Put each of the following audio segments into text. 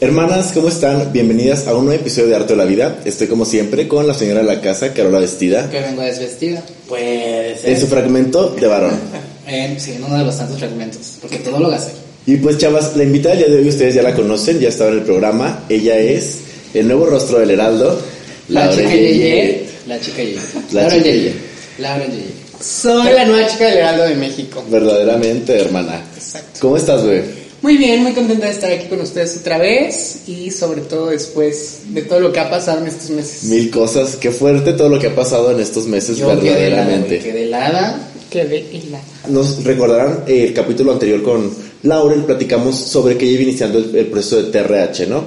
Hermanas, ¿cómo están? Bienvenidas a un nuevo episodio de Arte de la Vida. Estoy como siempre con la señora de la casa, Carola Vestida. Que vengo desvestida. Pues. En su fragmento de varón. sí, en uno de los tantos fragmentos. Porque todo lo gasé. Y pues, chavas, la invitada del día de hoy ustedes ya la conocen, ya estaba en el programa. Ella es el nuevo rostro del Heraldo. La chica Yeye. La chica Yeye. La chica Yeye. Laura Yeye. Soy la nueva chica del Heraldo de México. Verdaderamente, hermana. Exacto. ¿Cómo estás, bebé? Muy bien, muy contenta de estar aquí con ustedes otra vez y sobre todo después de todo lo que ha pasado en estos meses. Mil cosas. Qué fuerte todo lo que ha pasado en estos meses, Yo verdaderamente. Quedé helada, quedé helada. Nos recordarán eh, el capítulo anterior con Laurel, platicamos sobre que iba iniciando el, el proceso de TRH, ¿no?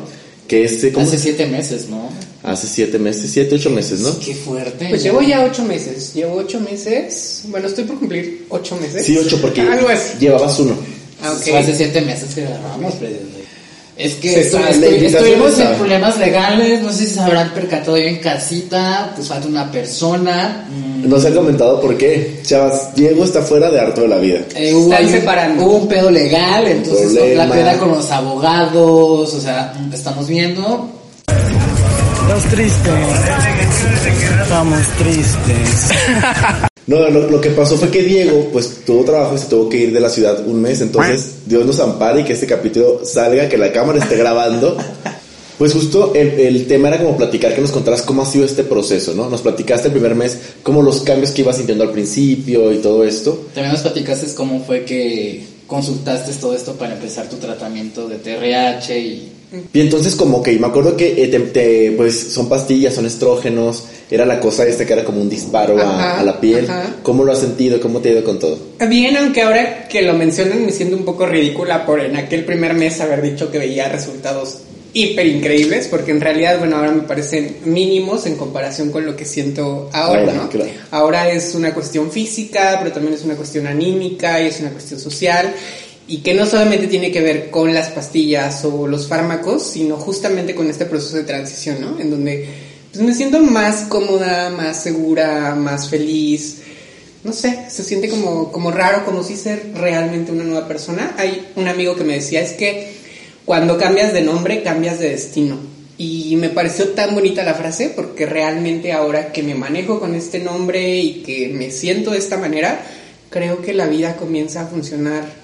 Que este, ¿cómo Hace se- siete meses, ¿no? Hace siete meses, siete, ocho meses, ¿no? Qué fuerte. Pues llevo ya ocho meses. Llevo ocho meses. Bueno, estoy por cumplir ocho meses. Sí, ocho, porque Algo así. llevabas uno. Ok. Fue Hace siete meses que grabamos. Es que Se estu- estu- estuvimos se en problemas legales, no sé si se habrán percatado yo en casita, pues falta una persona. mm, Nos han comentado por qué. Chavas, Diego está fuera de harto de la vida. eh, hubo, Están separando. hubo un pedo legal, entonces la peda con los abogados, o sea, mm, estamos viendo. Los tristes. Estamos tristes. No, lo, lo que pasó fue que Diego, pues tuvo trabajo y se tuvo que ir de la ciudad un mes. Entonces, Dios nos ampare y que este capítulo salga, que la cámara esté grabando. Pues justo el, el tema era como platicar, que nos contaras cómo ha sido este proceso, ¿no? Nos platicaste el primer mes, como los cambios que ibas sintiendo al principio y todo esto. También nos platicaste cómo fue que consultaste todo esto para empezar tu tratamiento de TRH y Y entonces como que me acuerdo que eh, te- te, pues son pastillas, son estrógenos, era la cosa esta que era como un disparo a, Ajá, a la piel. ajá. ¿Cómo lo has sentido? ¿Cómo te ha ido con todo? Bien, aunque ahora que lo mencionan me siento un poco ridícula por en aquel primer mes haber dicho que veía resultados hiper increíbles, porque en realidad, bueno, ahora me parecen mínimos en comparación con lo que siento ahora, Ahora, ¿no? claro. Ahora es una cuestión física, pero también es una cuestión anímica y es una cuestión social. Y que no solamente tiene que ver con las pastillas o los fármacos, sino justamente con este proceso de transición, ¿no? En donde pues, me siento más cómoda, más segura, más feliz. No sé, se siente como, como raro, como si ser realmente una nueva persona. Hay un amigo que me decía, es que cuando cambias de nombre, cambias de destino. Y me pareció tan bonita la frase porque realmente ahora que me manejo con este nombre y que me siento de esta manera, creo que la vida comienza a funcionar.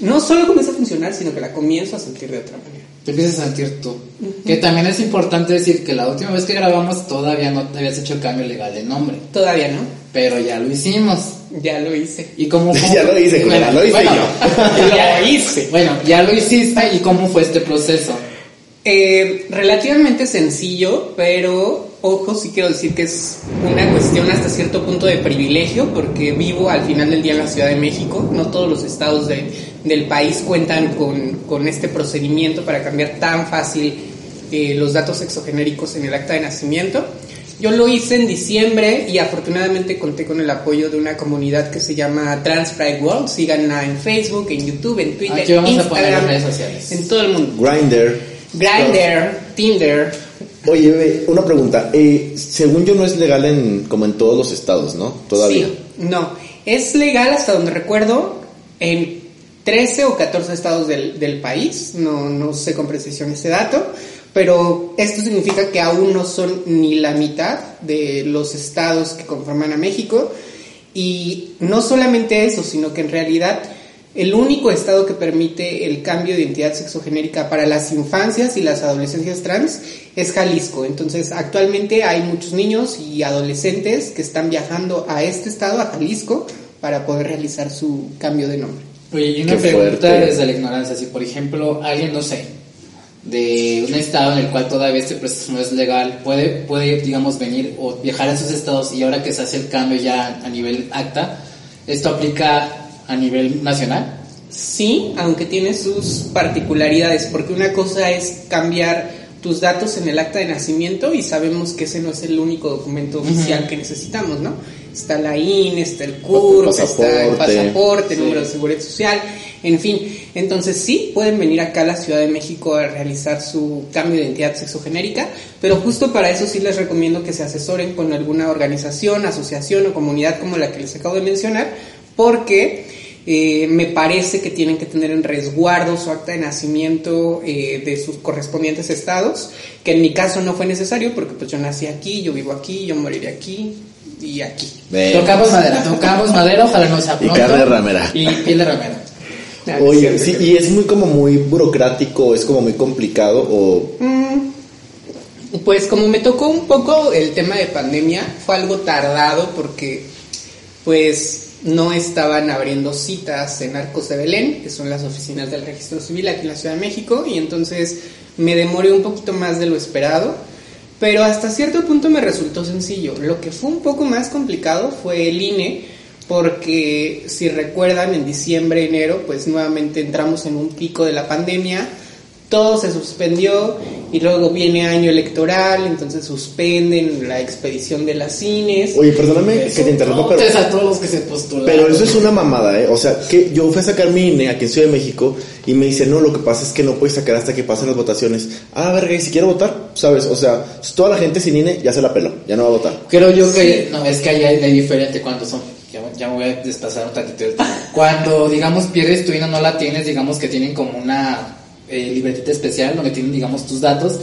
No solo comienza a funcionar, sino que la comienzo a sentir de otra manera. te empiezas a sentir tú. Que también es importante decir que la última vez que grabamos todavía no te habías hecho el cambio legal de nombre, Todavía no, pero ya lo hicimos. ya lo hice. ¿Y cómo fue? Ya lo hice, culera, lo hice yo. Ya lo hice. Bueno, ya lo hiciste y cómo fue este proceso. Eh, relativamente sencillo, pero ojo, sí quiero decir que es una cuestión hasta cierto punto de privilegio, porque vivo al final del día en la Ciudad de México. No todos los estados de- del país cuentan con, con este procedimiento para cambiar tan fácil eh, los datos exogenéricos en el acta de nacimiento. Yo lo hice en diciembre y afortunadamente conté con el apoyo de una comunidad que se llama Trans Pride World. Síganla en Facebook, en YouTube, en Twitter, Aquí vamos a poner Instagram, las redes sociales. en todo el mundo. Grinder. Grindr, Tinder. Oye, una pregunta. Eh, según yo no es legal en como en todos los estados, ¿no? Todavía. Sí, no. Es legal hasta donde recuerdo en 13 o 14 estados del, del país. No, no sé con precisión ese dato. Pero esto significa que aún no son ni la mitad de los estados que conforman a México. Y no solamente eso, sino que en realidad el único estado que permite el cambio de identidad sexogenérica para las infancias y las adolescencias trans es Jalisco. Entonces, actualmente hay muchos niños y adolescentes que están viajando a este estado, a Jalisco, para poder realizar su cambio de nombre. Oye, y una Qué pregunta fuerte. desde la ignorancia, si por ejemplo alguien, no sé, de un estado en el cual todavía este proceso no es legal, puede, puede, digamos, venir o viajar a esos estados y ahora que se hace el cambio ya a nivel acta, ¿esto aplica a nivel nacional? Sí, aunque tiene sus particularidades, porque una cosa es cambiar tus datos en el acta de nacimiento y sabemos que ese no es el único documento oficial que necesitamos, ¿no? Está la INE, está el CURP, está el pasaporte. Sí. número de seguridad social, en fin. Entonces sí, pueden venir acá a la Ciudad de México a realizar su cambio de identidad sexogenérica, pero justo para eso sí les recomiendo que se asesoren con alguna organización, asociación o comunidad como la que les acabo de mencionar, porque eh, me parece que tienen que tener en resguardo su acta de nacimiento eh, de sus correspondientes estados, que en mi caso no fue necesario porque pues yo nací aquí, yo vivo aquí, yo moriré aquí y aquí. Ven. Tocamos madera, tocamos madera, ojalá no sea Y pronto. carne de ramera. Y piel de ramera. Ah, Oye, sí, sí, y es muy como muy burocrático, es como muy complicado o... Pues como me tocó un poco el tema de pandemia, fue algo tardado porque pues no estaban abriendo citas en Arcos de Belén, que son las oficinas del registro civil aquí en la Ciudad de México, y entonces me demoré un poquito más de lo esperado, pero hasta cierto punto me resultó sencillo. Lo que fue un poco más complicado fue el INE, porque si recuerdan en diciembre, enero, pues nuevamente entramos en un pico de la pandemia, todo se suspendió y luego viene año electoral, entonces suspenden la expedición de las cines. Oye, perdóname que te interrumpa, pero... Notes a todos los que se postularon. Pero eso es una mamada, ¿eh? O sea, que yo fui a sacar mi INE aquí en Ciudad de México y me dice, no, lo que pasa es que no puedes sacar hasta que pasen las votaciones. Ah, verga, y si quiero votar, ¿sabes? O sea, toda la gente sin INE ya se la peló, ya no va a votar. Creo yo que, no, es que ahí hay, hay diferente cuando son, ya, ya me voy a despasar un tantito del tema. Cuando, digamos, pierdes tu INA, no la tienes, digamos que tienen como una eh, libretita especial donde tienen, digamos, tus datos,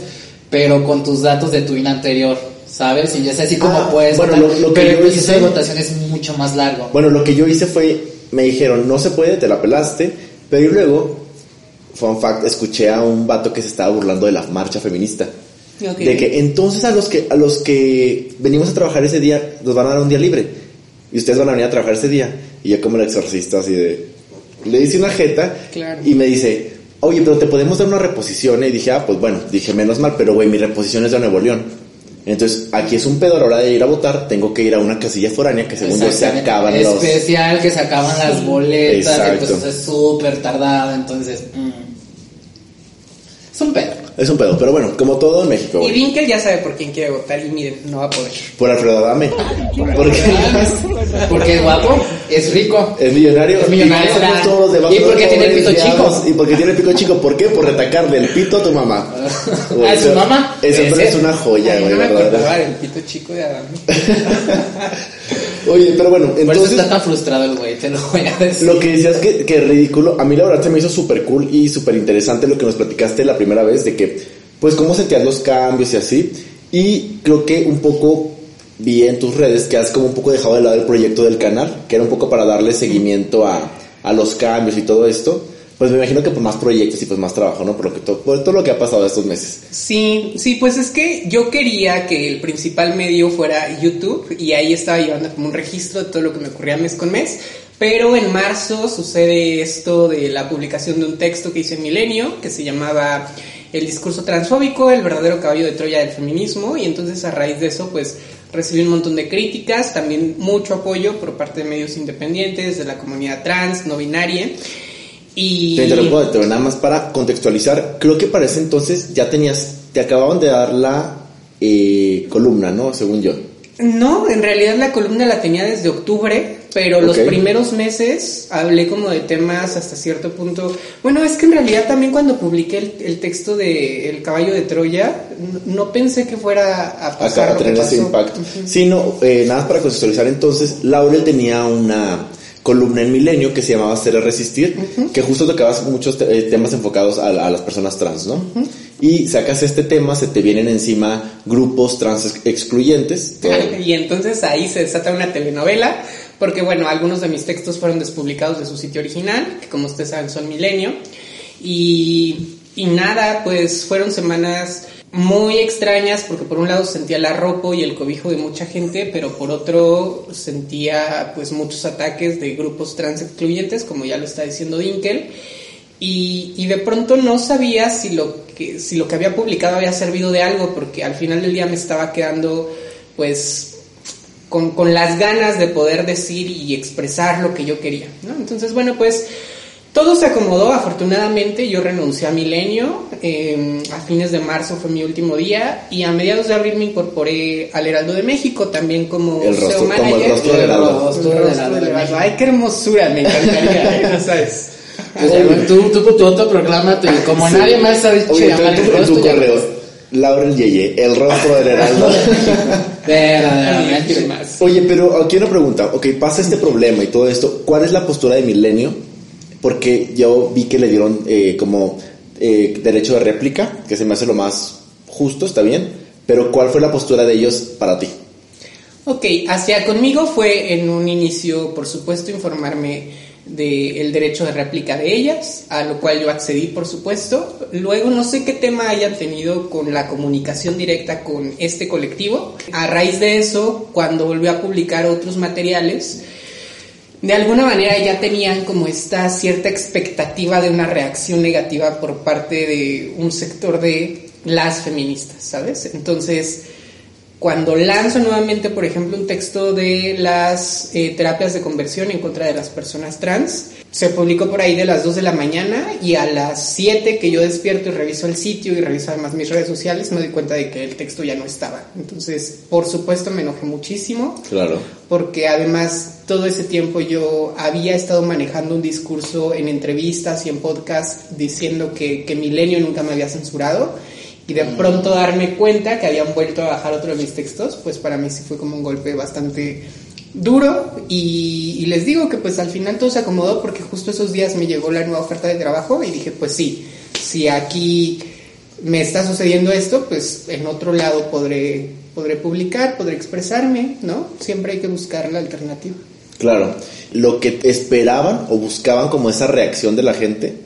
pero con tus datos de tu INA anterior, ¿sabes? Y ya sé así como Ah, puedes bueno, votar, lo- lo que pero yo proceso de hice- votación es mucho más largo. Bueno, lo que yo hice fue, me dijeron, no se puede, te la pelaste, pero y luego, fun fact, escuché a un vato que se estaba burlando de la marcha feminista. De que entonces a los que, a los que venimos a trabajar ese día, nos van a dar un día libre. Y ustedes van a venir a trabajar ese día. Y yo como el exorcista así de... Le hice una jeta Claro. y me dice, oye, pero te podemos dar una reposición. Y dije, ah, pues bueno, dije, menos mal, pero güey, mi reposición es de Nuevo León. Entonces, aquí es un pedo a la hora de ir a votar, tengo que ir a una casilla foránea que según yo se acaban los... Especial, que se acaban las boletas, el Exacto. proceso es súper tardado, entonces... mm, es un pedo. Es un pedo, pero bueno, como todo en México, Y. Winkel ya sabe por quién quiere votar y miren, no va a poder. Por Alfredo Adame. Porque Porque es guapo, es rico. es millonario. Es millonario. Y porque tiene el pito chico. Y porque tiene el pito chico. ¿Por qué? Por retacarle el pito a tu mamá. ¿A su mamá? Eso es una joya, güey, no me ¿verdad? acordaba del pito chico de Adam. Oye, pero bueno, Por eso entonces... está tan frustrado el güey, te lo voy a decir. Lo que decías que, que es ridículo, a mí la verdad se me hizo súper cool y súper interesante lo que nos platicaste la primera vez de que, pues, cómo sentías los cambios y así. Y creo que un poco vi en tus redes que has como un poco dejado de lado el proyecto del canal, que era un poco para darle seguimiento a, a los cambios y todo esto. Pues me imagino que por más proyectos y pues más trabajo, ¿no? Por, lo que to- por todo lo que ha pasado estos meses. Sí, sí, pues es que yo quería que el principal medio fuera YouTube y ahí estaba llevando como un registro de todo lo que me ocurría mes con mes. Pero en marzo sucede esto de la publicación de un texto que hice en Milenio que se llamaba El discurso transfóbico, el verdadero caballo de Troya del feminismo y entonces a raíz de eso pues recibí un montón de críticas, también mucho apoyo por parte de medios independientes, de la comunidad trans, no binaria. Y Te interrumpo, te nada más para contextualizar. Creo que para ese entonces ya tenías, te acababan de dar la eh, columna, ¿no? Según yo. No, en realidad la columna la tenía desde octubre, pero los primeros meses hablé como de temas hasta cierto punto. Bueno, es que en realidad también cuando publiqué el, el texto de El caballo de Troya, no pensé que fuera a pasar acá a tener ese impacto. Ujú. Sí, no, eh, nada más para contextualizar entonces, Laurel tenía una columna en Milenio que se llamaba Ser a Resistir, que justo tocaba muchos te- eh, temas enfocados a, la- a las personas trans, ¿no? Y sacas este tema, se te vienen encima grupos trans ex- excluyentes. y entonces ahí se desata una telenovela porque bueno, algunos de mis textos fueron despublicados de su sitio original, que como ustedes saben son Milenio, y, y nada, pues fueron semanas muy extrañas porque por un lado sentía el arropo y el cobijo de mucha gente, pero por otro sentía pues muchos ataques de grupos trans excluyentes, como ya lo está diciendo Dinkel, y, de pronto no sabía si lo, que, si lo que había publicado había servido de algo, porque al final del día me estaba quedando pues con, con, las ganas de poder decir y expresar lo que yo quería, ¿no? Entonces, bueno, pues todo se acomodó, afortunadamente yo renuncié a Milenio, eh, a fines de marzo fue mi último día y a mediados de abril me incorporé al Heraldo de México también como el rostro, SEO manager. Como el rostro del Heraldo. Rostro del Heraldo de México. Ay, qué hermosura, me encantaría, ¿eh? ¿no sabes? Pues, tú, tú, tú autoproclámate, como Sí. nadie más ha dicho Oye, llamar tú, el en tu rostro, correo. Laurel Yeye, el rostro del Heraldo. Verdaderamente. Oye, pero aquí una pregunta. Ok, pasa este problema y todo esto. ¿Cuál es la postura de Milenio? Porque yo vi que le dieron eh, como eh, derecho de réplica, que se me hace lo más justo, está bien. Pero ¿cuál fue la postura de ellos para ti? Ok, hacia conmigo fue en un inicio, por supuesto, informarme del derecho de réplica de ellas, a lo cual yo accedí, por supuesto. Luego no sé qué tema hayan tenido con la comunicación directa con este colectivo. A raíz de eso, cuando volvió a publicar otros materiales, de alguna manera ya tenían como esta cierta expectativa de una reacción negativa por parte de un sector de las feministas, ¿sabes? Entonces, cuando lanzo nuevamente, por ejemplo, un texto de las eh, terapias de conversión en contra de las personas trans, se publicó por ahí de las 2 de la mañana y a las 7 que yo despierto y reviso el sitio y reviso además mis redes sociales, me doy cuenta de que el texto ya no estaba. Entonces, por supuesto, me enojé muchísimo Claro. porque además todo ese tiempo yo había estado manejando un discurso en entrevistas y en podcast diciendo que, que Milenio nunca me había censurado y de pronto darme cuenta que habían vuelto a bajar otro de mis textos, pues para mí sí fue como un golpe bastante duro y, les digo que pues al final todo se acomodó porque justo esos días me llegó la nueva oferta de trabajo y dije pues sí, si aquí me está sucediendo esto, pues en otro lado podré, podré publicar, podré expresarme, ¿no? Siempre hay que buscar la alternativa. Claro. Lo que esperaban o buscaban como esa reacción de la gente.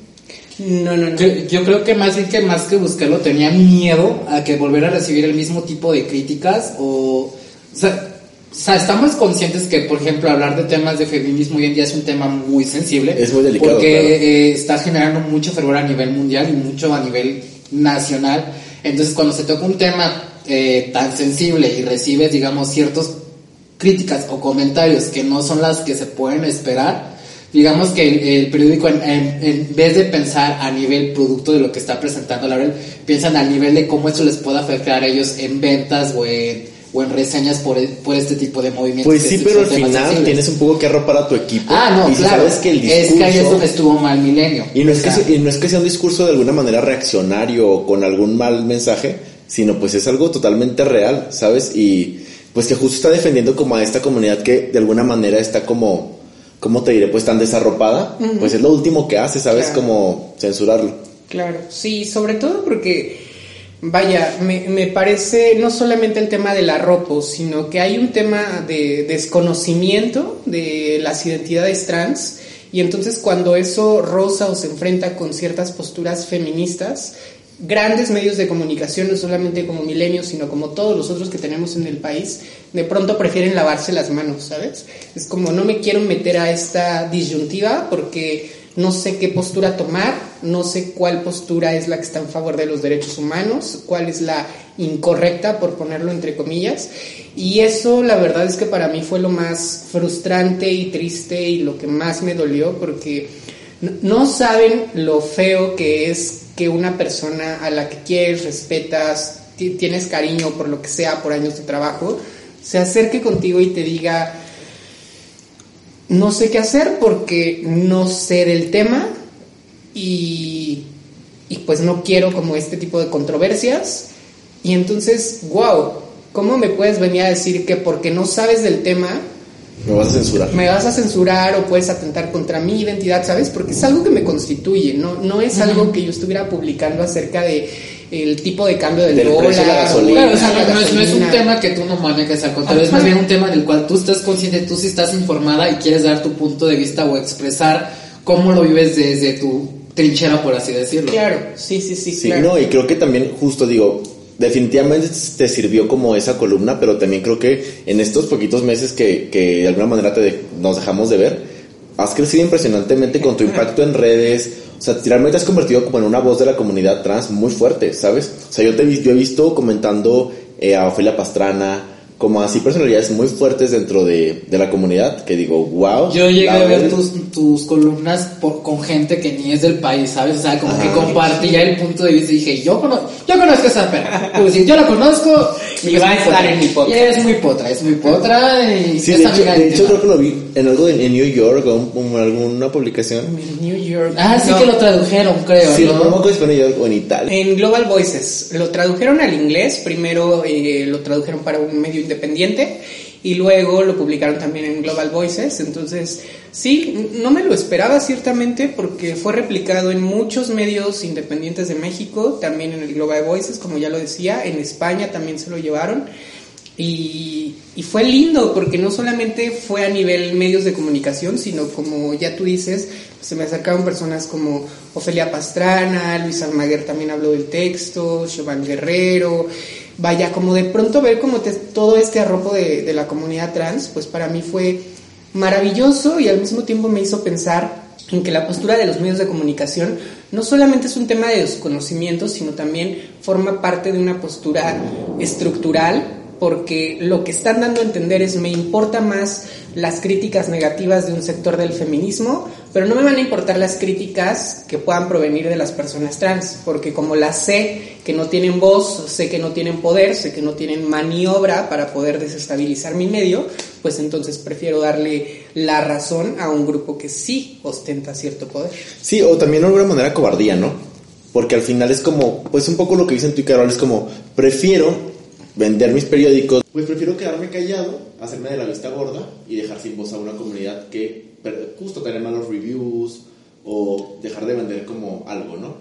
No, no, no. Yo, yo creo que más bien que más que buscarlo tenía miedo a que volviera a recibir el mismo tipo de críticas o, o sea, o sea, estamos conscientes que, por ejemplo, hablar de temas de feminismo hoy en día es un tema muy sensible. Es muy delicado, Porque claro. eh, está generando mucho fervor a nivel mundial y mucho a nivel nacional. Entonces, cuando se toca un tema eh, tan sensible y recibes, digamos, ciertos críticas o comentarios que no son las que se pueden esperar, digamos que el, el periódico en, en- en vez de pensar a nivel producto de lo que está presentando Laurel, piensan a nivel de cómo esto les puede afectar a ellos en ventas o en, o en reseñas por, por este tipo de movimientos. Pues sí, pero al final sensibles. tienes un poco que arropar a tu equipo. Ah, no, y claro. sabes que el Es que ahí es discurso- donde estuvo mal Milenio. Y no, es que, sea, y no es que sea un discurso de alguna manera reaccionario o con algún mal mensaje, sino pues es algo totalmente real, ¿sabes? Y pues que justo está defendiendo como a esta comunidad que de alguna manera está como, ¿cómo te diré? Pues tan desarropada, pues es lo último que hace, ¿sabes? Claro. Como censurarlo. Claro, sí, sobre todo porque, vaya, me, me parece no solamente el tema del arropo, sino que hay un tema de desconocimiento de las identidades trans y entonces cuando eso roza o se enfrenta con ciertas posturas feministas, grandes medios de comunicación, no solamente como Milenio, sino como todos los otros que tenemos en el país, de pronto prefieren lavarse las manos, ¿sabes? Es como no me quiero meter a esta disyuntiva porque no sé qué postura tomar, no sé cuál postura es la que está en favor de los derechos humanos, cuál es la incorrecta, por ponerlo entre comillas. Y eso la verdad es que para mí fue lo más frustrante y triste y lo que más me dolió porque no- saben lo feo que es que una persona a la que quieres, respetas, ti- tienes cariño por lo que sea, por años de trabajo, se acerque contigo y te diga, no sé qué hacer porque no sé del tema y, y pues no quiero como este tipo de controversias. Y entonces, wow, ¿cómo me puedes venir a decir que porque no sabes del tema Me vas a censurar. me vas a censurar o puedes atentar contra mi identidad, ¿sabes? Porque es algo que me constituye, no, no es algo que yo estuviera publicando acerca de el tipo de cambio del, Del dólar. precio de la gasolina. Claro, o sea, no, no es, no es un tema que tú no manejes, al contrario, es más bien un tema del cual tú estás consciente, tú sí estás informada y quieres dar tu punto de vista o expresar cómo lo vives desde tu trinchera, por así decirlo. Claro, sí, sí, sí, Sí, claro. no, y creo que también, justo digo, definitivamente te sirvió como esa columna, pero también creo que en estos poquitos meses que, que de alguna manera te de- nos dejamos de ver, has crecido impresionantemente con tu impacto en redes. O sea, realmente has convertido como en una voz de la comunidad trans muy fuerte, ¿sabes? O sea, yo te yo he visto comentando eh, a Ofelia Pastrana, como así personalidades muy fuertes dentro de, de la comunidad, que digo, wow. Yo llegué a ver tus, tus columnas por, con gente que ni es del país, ¿sabes? O sea, como que Ajá. compartía el punto de vista y dije, yo, cono- yo conozco a esa perra. Pues sí, yo la conozco Y es va a estar potra. en mi podcast. Y es muy potra, es muy potra y Sí, es de hecho, de hecho creo que lo vi en algo de, en New York o un- alguna publicación. New York. Ah, sí No. que lo tradujeron, creo, Sí, ¿no? acuerdo si fue en New York o en Italia. En Global Voices lo tradujeron al inglés, primero eh, lo tradujeron para un medio independiente y luego lo publicaron también en Global Voices, entonces sí, no me lo esperaba ciertamente porque fue replicado en muchos medios independientes de México, también en el Global Voices, como ya lo decía, en España también se lo llevaron. Y, y fue lindo porque no solamente fue a nivel medios de comunicación, sino como ya tú dices, se me acercaron personas como Ofelia Pastrana, Luis Almaguer también habló del texto, Giovanni Guerrero, vaya, como de pronto ver como te- todo este arropo de, de la comunidad trans, pues para mí fue maravilloso y al mismo tiempo me hizo pensar en que la postura de los medios de comunicación no solamente es un tema de desconocimiento, sino también forma parte de una postura estructural, porque lo que están dando a entender es me importa más las críticas negativas de un sector del feminismo, pero no me van a importar las críticas que puedan provenir de las personas trans, porque como las sé que no tienen voz, sé que no tienen poder, sé que no tienen maniobra para poder desestabilizar mi medio, pues entonces prefiero darle la razón a un grupo que sí ostenta cierto poder. Sí, o también de alguna manera cobardía, ¿no? Porque al final es como, pues un poco lo que dicen tú y Carol, es como, prefiero vender mis periódicos. Pues prefiero quedarme callado, hacerme de la vista gorda y dejar sin voz a una comunidad que justo tener malos reviews o dejar de vender como algo, ¿no?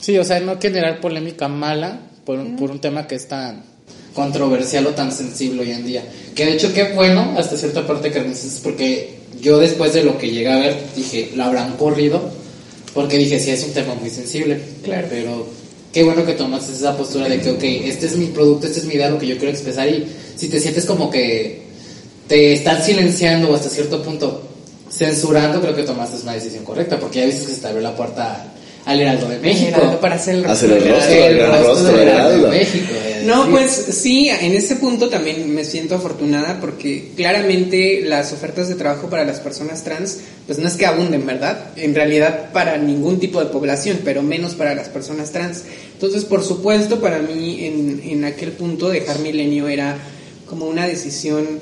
Sí, o sea, no generar polémica mala por, un- por un tema que es tan controversial o tan sensible hoy en día. Que de hecho, qué bueno, hasta cierta parte que me dices, porque yo después de lo que llegué a ver, dije, lo habrán corrido, porque dije, sí, es un tema muy sensible. Claro. Pero qué bueno que tomas esa postura de que, ok, este es mi producto, este es mi idea, lo que yo quiero expresar, y si te sientes como que te están silenciando o hasta cierto punto censurando, creo que tomaste una decisión correcta, porque ya viste que se te abrió la puerta al Heraldo de México. Heraldo para hacer el el rostro, el rostro rostro del del Heraldo de Heraldo. México. No, pues sí, en este punto también me siento afortunada porque claramente las ofertas de trabajo para las personas trans, pues no es que abunden, ¿verdad? En realidad para ningún tipo de población, pero menos para las personas trans. Entonces, por supuesto, para mí en, en aquel punto dejar Milenio era como una decisión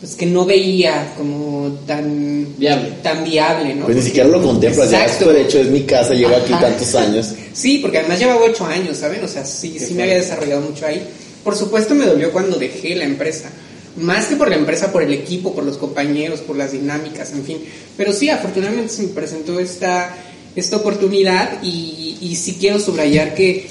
pues que no veía como tan Viable. tan viable, ¿no? Pues ni siquiera lo contemplas, ya es hecho, es mi casa, llevo aquí Ajá. tantos años. Sí, porque además llevaba ocho años, ¿saben? O sea, sí, sí me había desarrollado mucho ahí. Por supuesto me dolió cuando dejé la empresa. Más que por la empresa, por el equipo, por los compañeros, por las dinámicas, en fin. Pero sí, afortunadamente se me presentó esta, esta oportunidad y, y sí quiero subrayar que,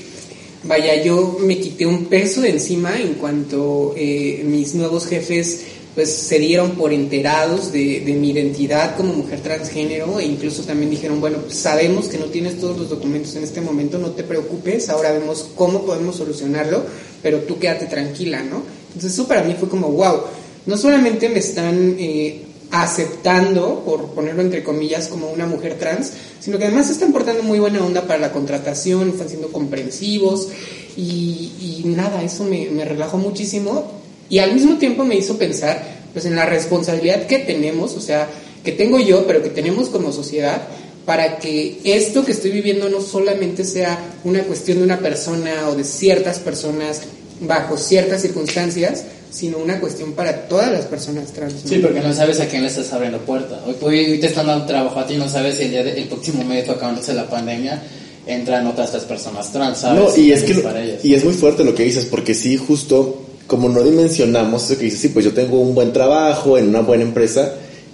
vaya, yo me quité un peso de encima en cuanto eh, mis nuevos jefes pues se dieron por enterados de, de mi identidad como mujer transgénero e incluso también dijeron, bueno, pues sabemos que no tienes todos los documentos en este momento, no te preocupes, ahora vemos cómo podemos solucionarlo, pero tú quédate tranquila, ¿no? Entonces eso para mí fue como, wow, no solamente me están eh, aceptando, por ponerlo entre comillas, como una mujer trans, sino que además están portando muy buena onda para la contratación, están siendo comprensivos y, y nada, eso me, me relajó muchísimo y al mismo tiempo me hizo pensar pues en la responsabilidad que tenemos, o sea, que tengo yo, pero que tenemos como sociedad para que esto que estoy viviendo no solamente sea una cuestión de una persona o de ciertas personas bajo ciertas circunstancias, sino una cuestión para todas las personas trans. ¿no? Sí, porque no sabes a quién le estás abriendo puerta. Hoy, hoy te están dando trabajo a ti, no sabes si el, día de- el próximo mes, acabándose la pandemia, entran otras tres personas trans, ¿sabes? No, y es que para ellas. y es muy fuerte lo que dices, porque sí, justo como no dimensionamos eso que dices, sí, pues yo tengo un buen trabajo en una buena empresa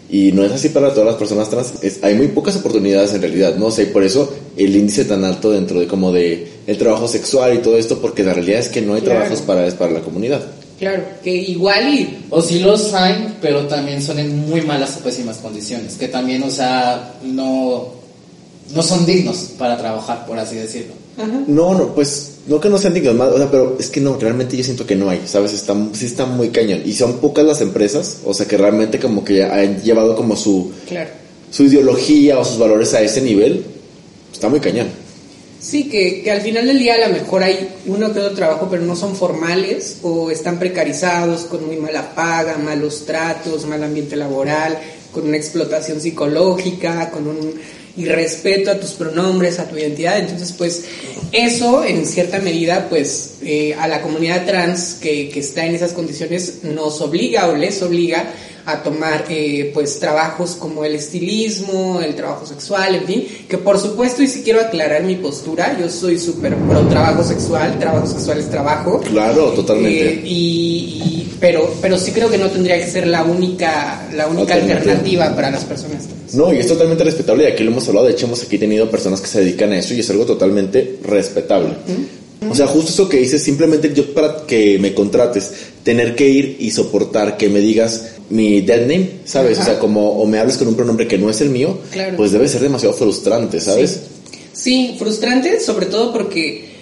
Y no es así para todas las personas trans. Es- hay muy pocas oportunidades en realidad, ¿no? O sea, y por eso el índice tan alto dentro de como de el trabajo sexual y todo esto, porque la realidad es que no hay Claro. trabajos para, para la comunidad. Claro, que igual y O sí los hay, pero también son en muy malas o pésimas condiciones. Que también, o sea, no, no son dignos para trabajar, por así decirlo. No, no, pues no que no sean dignos, más, o sea, pero es que no, realmente yo siento que no hay, ¿sabes? Está, sí está muy cañón. Y son pocas las empresas, o sea, que realmente como que han llevado como su, claro. su ideología o sus valores a ese nivel. Está muy cañón. Sí, que, que al final del día a lo mejor hay uno que otro trabajo, pero no son formales o están precarizados con muy mala paga, malos tratos, mal ambiente laboral, con una explotación psicológica, con un irrespeto a tus pronombres, a tu identidad. Entonces, pues eso en cierta medida, pues eh, a la comunidad trans que, que está en esas condiciones nos obliga o les obliga a tomar eh, pues trabajos como el estilismo, el trabajo sexual, en fin, que por supuesto y si quiero aclarar mi postura, yo soy súper pro trabajo sexual, trabajo sexual es trabajo. Claro, totalmente. Eh, y, y- pero pero sí creo que no tendría que ser la única la única alternativa para las personas trans. No, y es totalmente respetable y aquí lo hemos hablado, de hecho hemos aquí tenido personas que se dedican a eso y es algo totalmente respetable. O sea, justo eso que dices, simplemente yo para que me contrates, tener que ir y soportar que me digas mi dead name, ¿sabes? Ajá. O sea, como o me hables con un pronombre que no es el mío, Claro. pues debe ser demasiado frustrante, ¿sabes? Sí, frustrante, sobre todo porque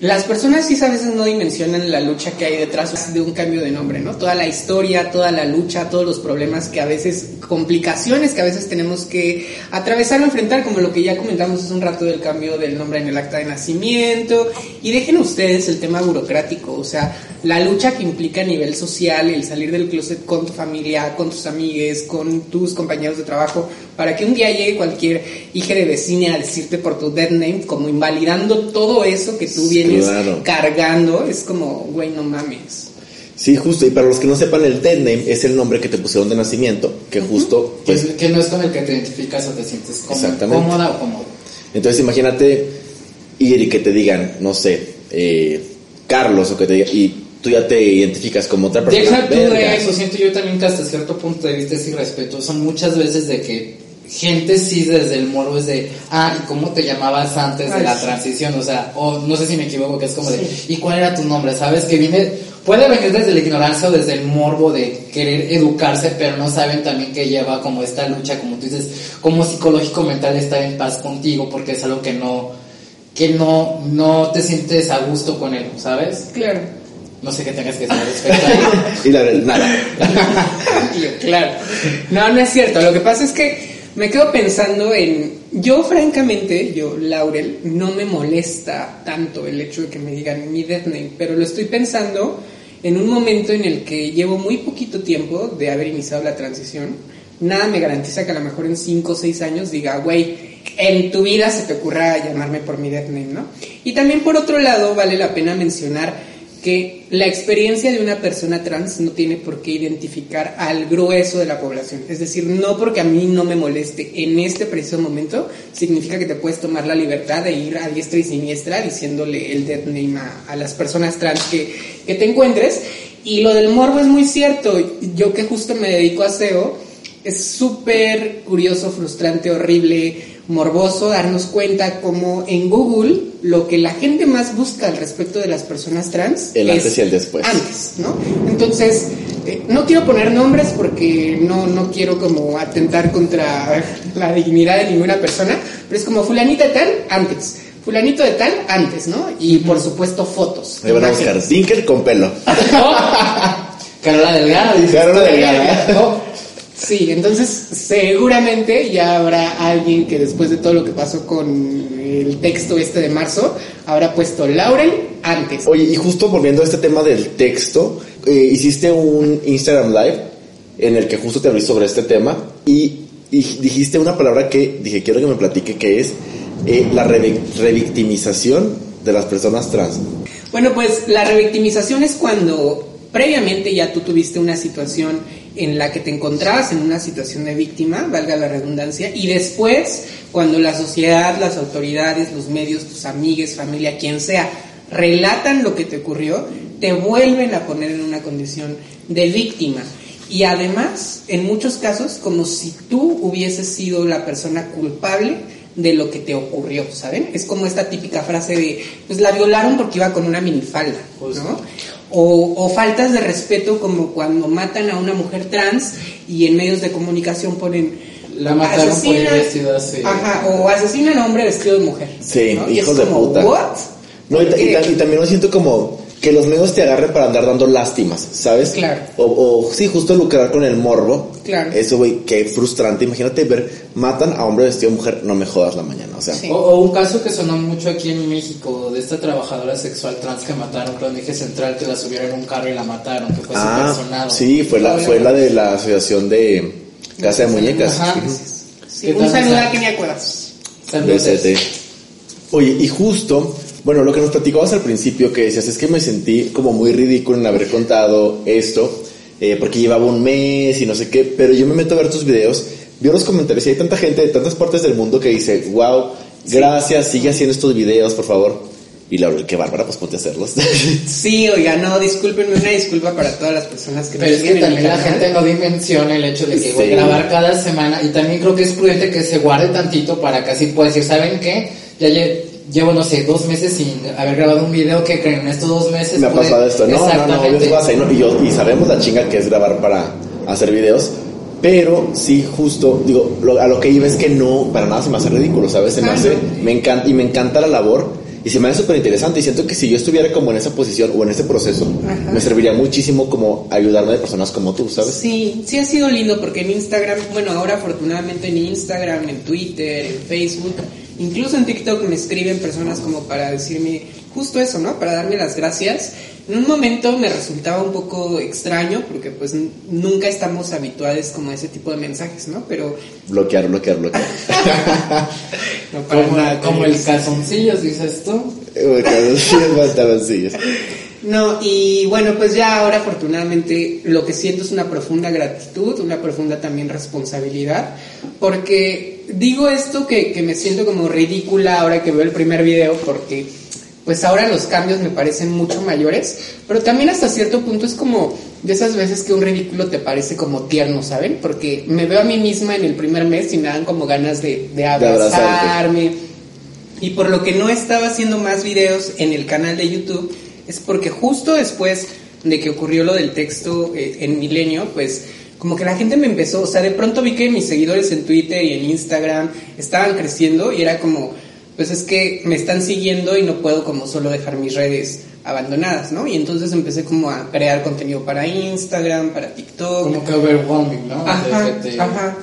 las personas sí a veces no dimensionan la lucha que hay detrás de un cambio de nombre, ¿no? Toda la historia, toda la lucha, todos los problemas que a veces, complicaciones que a veces tenemos que atravesar o enfrentar, como lo que ya comentamos hace un rato del cambio del nombre en el acta de nacimiento. Y dejen ustedes el tema burocrático, o sea, la lucha que implica a nivel social, el salir del closet con tu familia, con tus amigues, con tus compañeros de trabajo, para que un día llegue cualquier hija de vecina a decirte por tu dead name, como invalidando todo eso que tú vienes Claro. cargando, es como, güey, no mames. Sí, justo. Y para los que no sepan, el dead name es el nombre que te pusieron de nacimiento, que justo, pues, que no es con el que te identificas o te sientes cómoda o cómodo. Entonces imagínate ir y que te digan, no sé, eh, Carlos o que te digan, y tú ya te identificas como otra persona. Deja tú de eso, siento yo también que hasta cierto punto de vista es irrespetuoso muchas veces de que gente sí desde el morbo es de, ah, ¿y cómo te llamabas antes de la sí. transición? O sea, o no sé si me equivoco, que es como de, ¿y cuál era tu nombre? ¿Sabes? Que viene, puede venir desde la ignorancia o desde el morbo de querer educarse, pero no saben también que lleva como esta lucha, como tú dices, como psicológico mental estar en paz contigo, porque es algo que no, que no, no te sientes a gusto con él, ¿sabes? Claro. No sé qué tengas que decir al respecto ahí. Y la verdad, nada. Y yo, claro. No, no es cierto. Lo que pasa es que me quedo pensando en. Yo, francamente, yo, Laurel, no me molesta tanto el hecho de que me digan mi death name, pero lo estoy pensando en un momento en el que llevo muy poquito tiempo de haber iniciado la transición. Nada me garantiza que a lo mejor en 5 o 6 años diga, güey, en tu vida se te ocurra llamarme por mi death name, ¿no? Y también por otro lado, vale la pena mencionar que la experiencia de una persona trans no tiene por qué identificar al grueso de la población. Es decir, no porque a mí no me moleste en este preciso momento, significa que te puedes tomar la libertad de ir a diestra y siniestra diciéndole el death name a, a las personas trans que, que te encuentres. Y lo del morbo es muy cierto. Yo que justo me dedico a SEO, es súper curioso, frustrante, horrible, morboso darnos cuenta como en Google lo que la gente más busca al respecto de las personas trans El es antes y el después. Antes, ¿no? Entonces, eh, no quiero poner nombres porque no, no quiero como atentar contra la dignidad de ninguna persona, pero es como fulanita de tal, antes. Fulanito de tal, antes, ¿no? Y por supuesto fotos. Me van a buscar. Dinkel con pelo. Carola Delgado, dices. Carola Delgada. Sí, entonces seguramente ya habrá alguien que después de todo lo que pasó con el texto este de marzo, habrá puesto Laurel antes. Oye, y justo volviendo a este tema del texto, eh, hiciste un Instagram Live en el que justo te hablé sobre este tema y, y dijiste una palabra que dije, quiero que me platique qué es eh, la revi- revictimización de las personas trans. Bueno, pues la revictimización es cuando previamente ya tú tuviste una situación en la que te encontrabas en una situación de víctima, valga la redundancia, y después cuando la sociedad, las autoridades, los medios, tus amigues, familia, quien sea, relatan lo que te ocurrió, te vuelven a poner en una condición de víctima. y además, en muchos casos, como si tú hubieses sido la persona culpable de lo que te ocurrió, ¿saben? Es como esta típica frase de, pues la violaron porque iba con una minifalda, ¿no? O, o faltas de respeto como cuando matan a una mujer trans y en medios de comunicación ponen... La mataron por ir "Asesina- vestida así". Ajá, o asesinan a hombre vestido de mujer. Sí, ¿no? Y hijos es de como, puta. ¿What? No, y, y también me siento como que los medios te agarren para andar dando lástimas, ¿sabes? Claro. O, o sí, justo lucrar con el morbo. Claro. Eso, güey, qué frustrante. Imagínate ver, matan a hombre vestido de mujer, no me jodas la mañana. O sea, Sí. O, o un caso que sonó mucho aquí en México de esta trabajadora sexual trans que mataron con eje central que la subieron en un carro y la mataron, que fue ah, sí, fue la, fue la de la asociación de Casa de Muñecas. Ajá. Sí, ¿Qué un saludo a Kenia Cuevas. Saludos. Oye, y justo, bueno, lo que nos platicabas al principio que decías es que me sentí como muy ridículo en haber contado esto, eh, porque llevaba un mes y no sé qué, pero yo me meto a ver tus videos, veo los comentarios y hay tanta gente de tantas partes del mundo que dice, wow, gracias, sigue haciendo estos videos, por favor. Y Laura, qué bárbara, pues ponte a hacerlos. Sí, oiga, no, discúlpenme, una disculpa para todas las personas que Pero me es que también la canal. gente no dimensiona el hecho de que Sí. güey, grabar cada semana y también creo que es prudente que se guarde tantito para que así pueda decir, ¿saben qué? Ya lle- llevo, no sé, dos meses sin haber grabado un video que creen en estos dos meses. me ha pude- pasado esto. No, no, no, vas ahí, ¿no? Y, yo, y sabemos la chinga que es grabar para hacer videos. Pero sí, justo, digo, lo- a lo que iba es que no, para nada se me hace ridículo, ¿sabes? Se me Ah, hace, no. me encanta, y me encanta la labor, y se me hace súper interesante, y siento que si yo estuviera como en esa posición o en ese proceso, Ajá. me serviría muchísimo como ayudarme de personas como tú, ¿sabes? Sí, sí ha sido lindo porque en Instagram, bueno, ahora afortunadamente en Instagram, en Twitter, en Facebook, incluso en TikTok me escriben personas como para decirme justo eso, ¿no? Para darme las gracias. En un momento me resultaba un poco extraño porque pues nunca estamos habituados como a ese tipo de mensajes, ¿no? Pero Bloquear, bloquear, bloquear. no para Como, nada. como el calzoncillos, dices tú. Sí, pantaloncillos. No, y bueno, pues ya ahora afortunadamente lo que siento es una profunda gratitud, una profunda también responsabilidad, porque digo esto que, que me siento como ridícula ahora que veo el primer video, porque pues ahora los cambios me parecen mucho mayores, pero también hasta cierto punto es como de esas veces que un ridículo te parece como tierno, ¿saben? Porque me veo a mí misma en el primer mes y me dan como ganas de, de abrazarme. Y por lo que no estaba haciendo más videos en el canal de YouTube es porque justo después de que ocurrió lo del texto eh, en Milenio, pues como que la gente me empezó, o sea, de pronto vi que mis seguidores en Twitter y en Instagram estaban creciendo y era como, pues es que me están siguiendo y no puedo como solo dejar mis redes abandonadas, ¿no? Y entonces empecé como a crear contenido para Instagram, para TikTok. Como que overwhelming, ¿no? Ajá, te- ajá.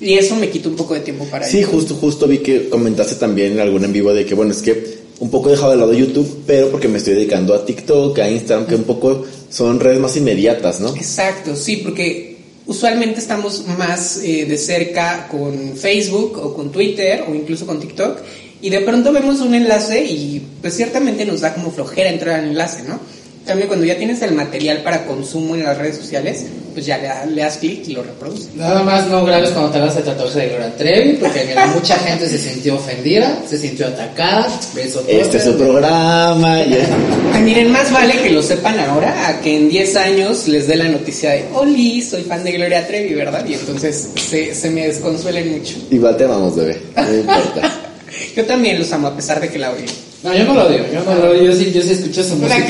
Y eso me quitó un poco de tiempo para Sí, justo, justo vi que comentaste también en algún en vivo de que, bueno, es que un poco he dejado de lado YouTube, pero porque me estoy dedicando a TikTok, a Instagram, que un poco son redes más inmediatas, ¿no? Exacto, sí, porque usualmente estamos más eh, de cerca con Facebook o con Twitter o incluso con TikTok y de pronto vemos un enlace y pues ciertamente nos da como flojera entrar al enlace, ¿no? En cambio, cuando ya tienes el material para consumo en las redes sociales, pues ya le, da- le das clic y lo reproduces. Nada más no grabes cuando te hagas el tatuaje de Gloria Trevi, porque mira, mucha gente se sintió ofendida, se sintió atacada. Beso Este es su programa. y- Ay, miren, más vale que lo sepan ahora a que en 10 años les dé la noticia de, Oli, soy fan de Gloria Trevi, ¿verdad? Y entonces se, se me desconsuelen mucho. Igual te amamos, bebé. No importa. Yo también los amo a pesar de que la odio. No, yo no lo odio, yo no lo odio, yo sí, yo sí escucho su música.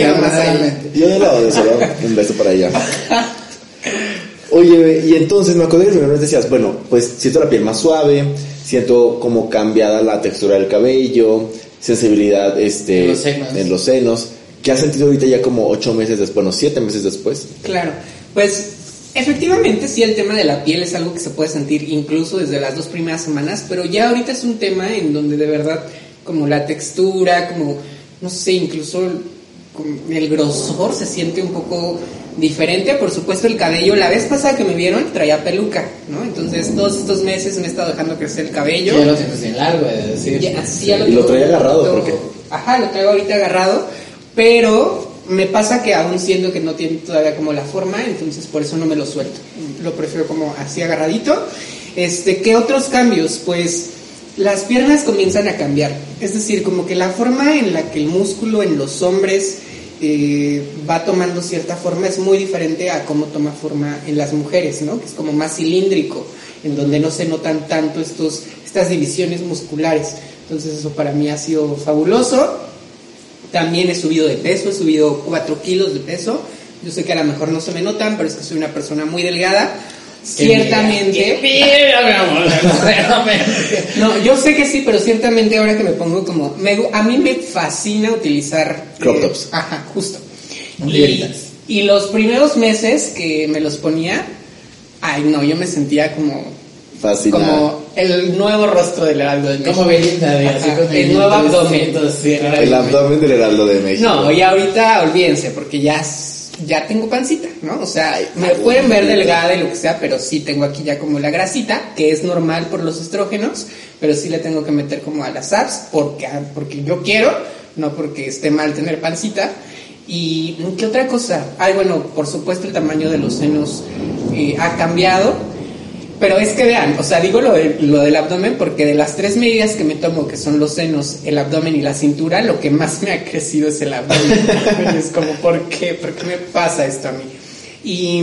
Yo no lo odio, solo un beso para ella. Oye, y entonces me acuerdo que primero decías, bueno, pues siento la piel más suave, siento como cambiada la textura del cabello, sensibilidad este, En los senos. en los senos. ¿Qué has sentido ahorita ya como ocho meses después, bueno, siete meses después? Claro, pues efectivamente sí el tema de la piel es algo que se puede sentir incluso desde las dos primeras semanas, pero ya ahorita es un tema en donde de verdad como la textura, como no sé, incluso el, grosor se siente un poco diferente, por supuesto el cabello, la vez pasada que me vieron traía peluca, ¿no? Entonces todos estos meses me he estado dejando crecer el cabello. Ya lo bien largo, es decir. Ya, así ya Y lo un agarrado, ¿por qué? Ajá, lo traigo ahorita agarrado, pero me pasa que aún siento que no tiene todavía como la forma, entonces por eso no me lo suelto. Lo prefiero como así agarradito. Este, ¿qué otros cambios? Pues las piernas comienzan a cambiar. Es decir, como que la forma en la que el músculo en los hombres eh, va tomando cierta forma es muy diferente a cómo toma forma en las mujeres, ¿no? Que es como más cilíndrico, en donde no se notan tanto estos, estas divisiones musculares. Entonces eso para mí ha sido fabuloso. También he subido de peso, he subido 4 kilos de peso. Yo sé que a lo mejor no se me notan, pero es que soy una persona muy delgada. Ciertamente. No, yo sé que sí, pero ciertamente ahora que me pongo como. Me, a mí me fascina utilizar. Crop eh, tops. Ajá, justo. Y, los primeros meses que me los ponía. Ay, no, yo me sentía como. Fascinante. Como el nuevo rostro del Heraldo de México. Como Belinda, de así Ajá, con el nuevo abdomen. 200, sí, El abdomen del Heraldo de México. No, y ahorita olvídense, porque ya, ya tengo pancita, ¿no? O sea, me pueden ver delgada y lo que sea, pero sí tengo aquí ya como la grasita, que es normal por los estrógenos, pero sí le tengo que meter como a las apps, porque, ah, porque yo quiero, no porque esté mal tener pancita. Y, ¿qué otra cosa? Ay, bueno, por supuesto el tamaño de los senos eh, ha cambiado. Pero es que vean, o sea, digo lo, de- lo del abdomen porque de las tres medidas que me tomo, que son los senos, el abdomen y la cintura, lo que más me ha crecido es el abdomen. Es como, ¿por qué? ¿Por qué me pasa esto a mí? Y,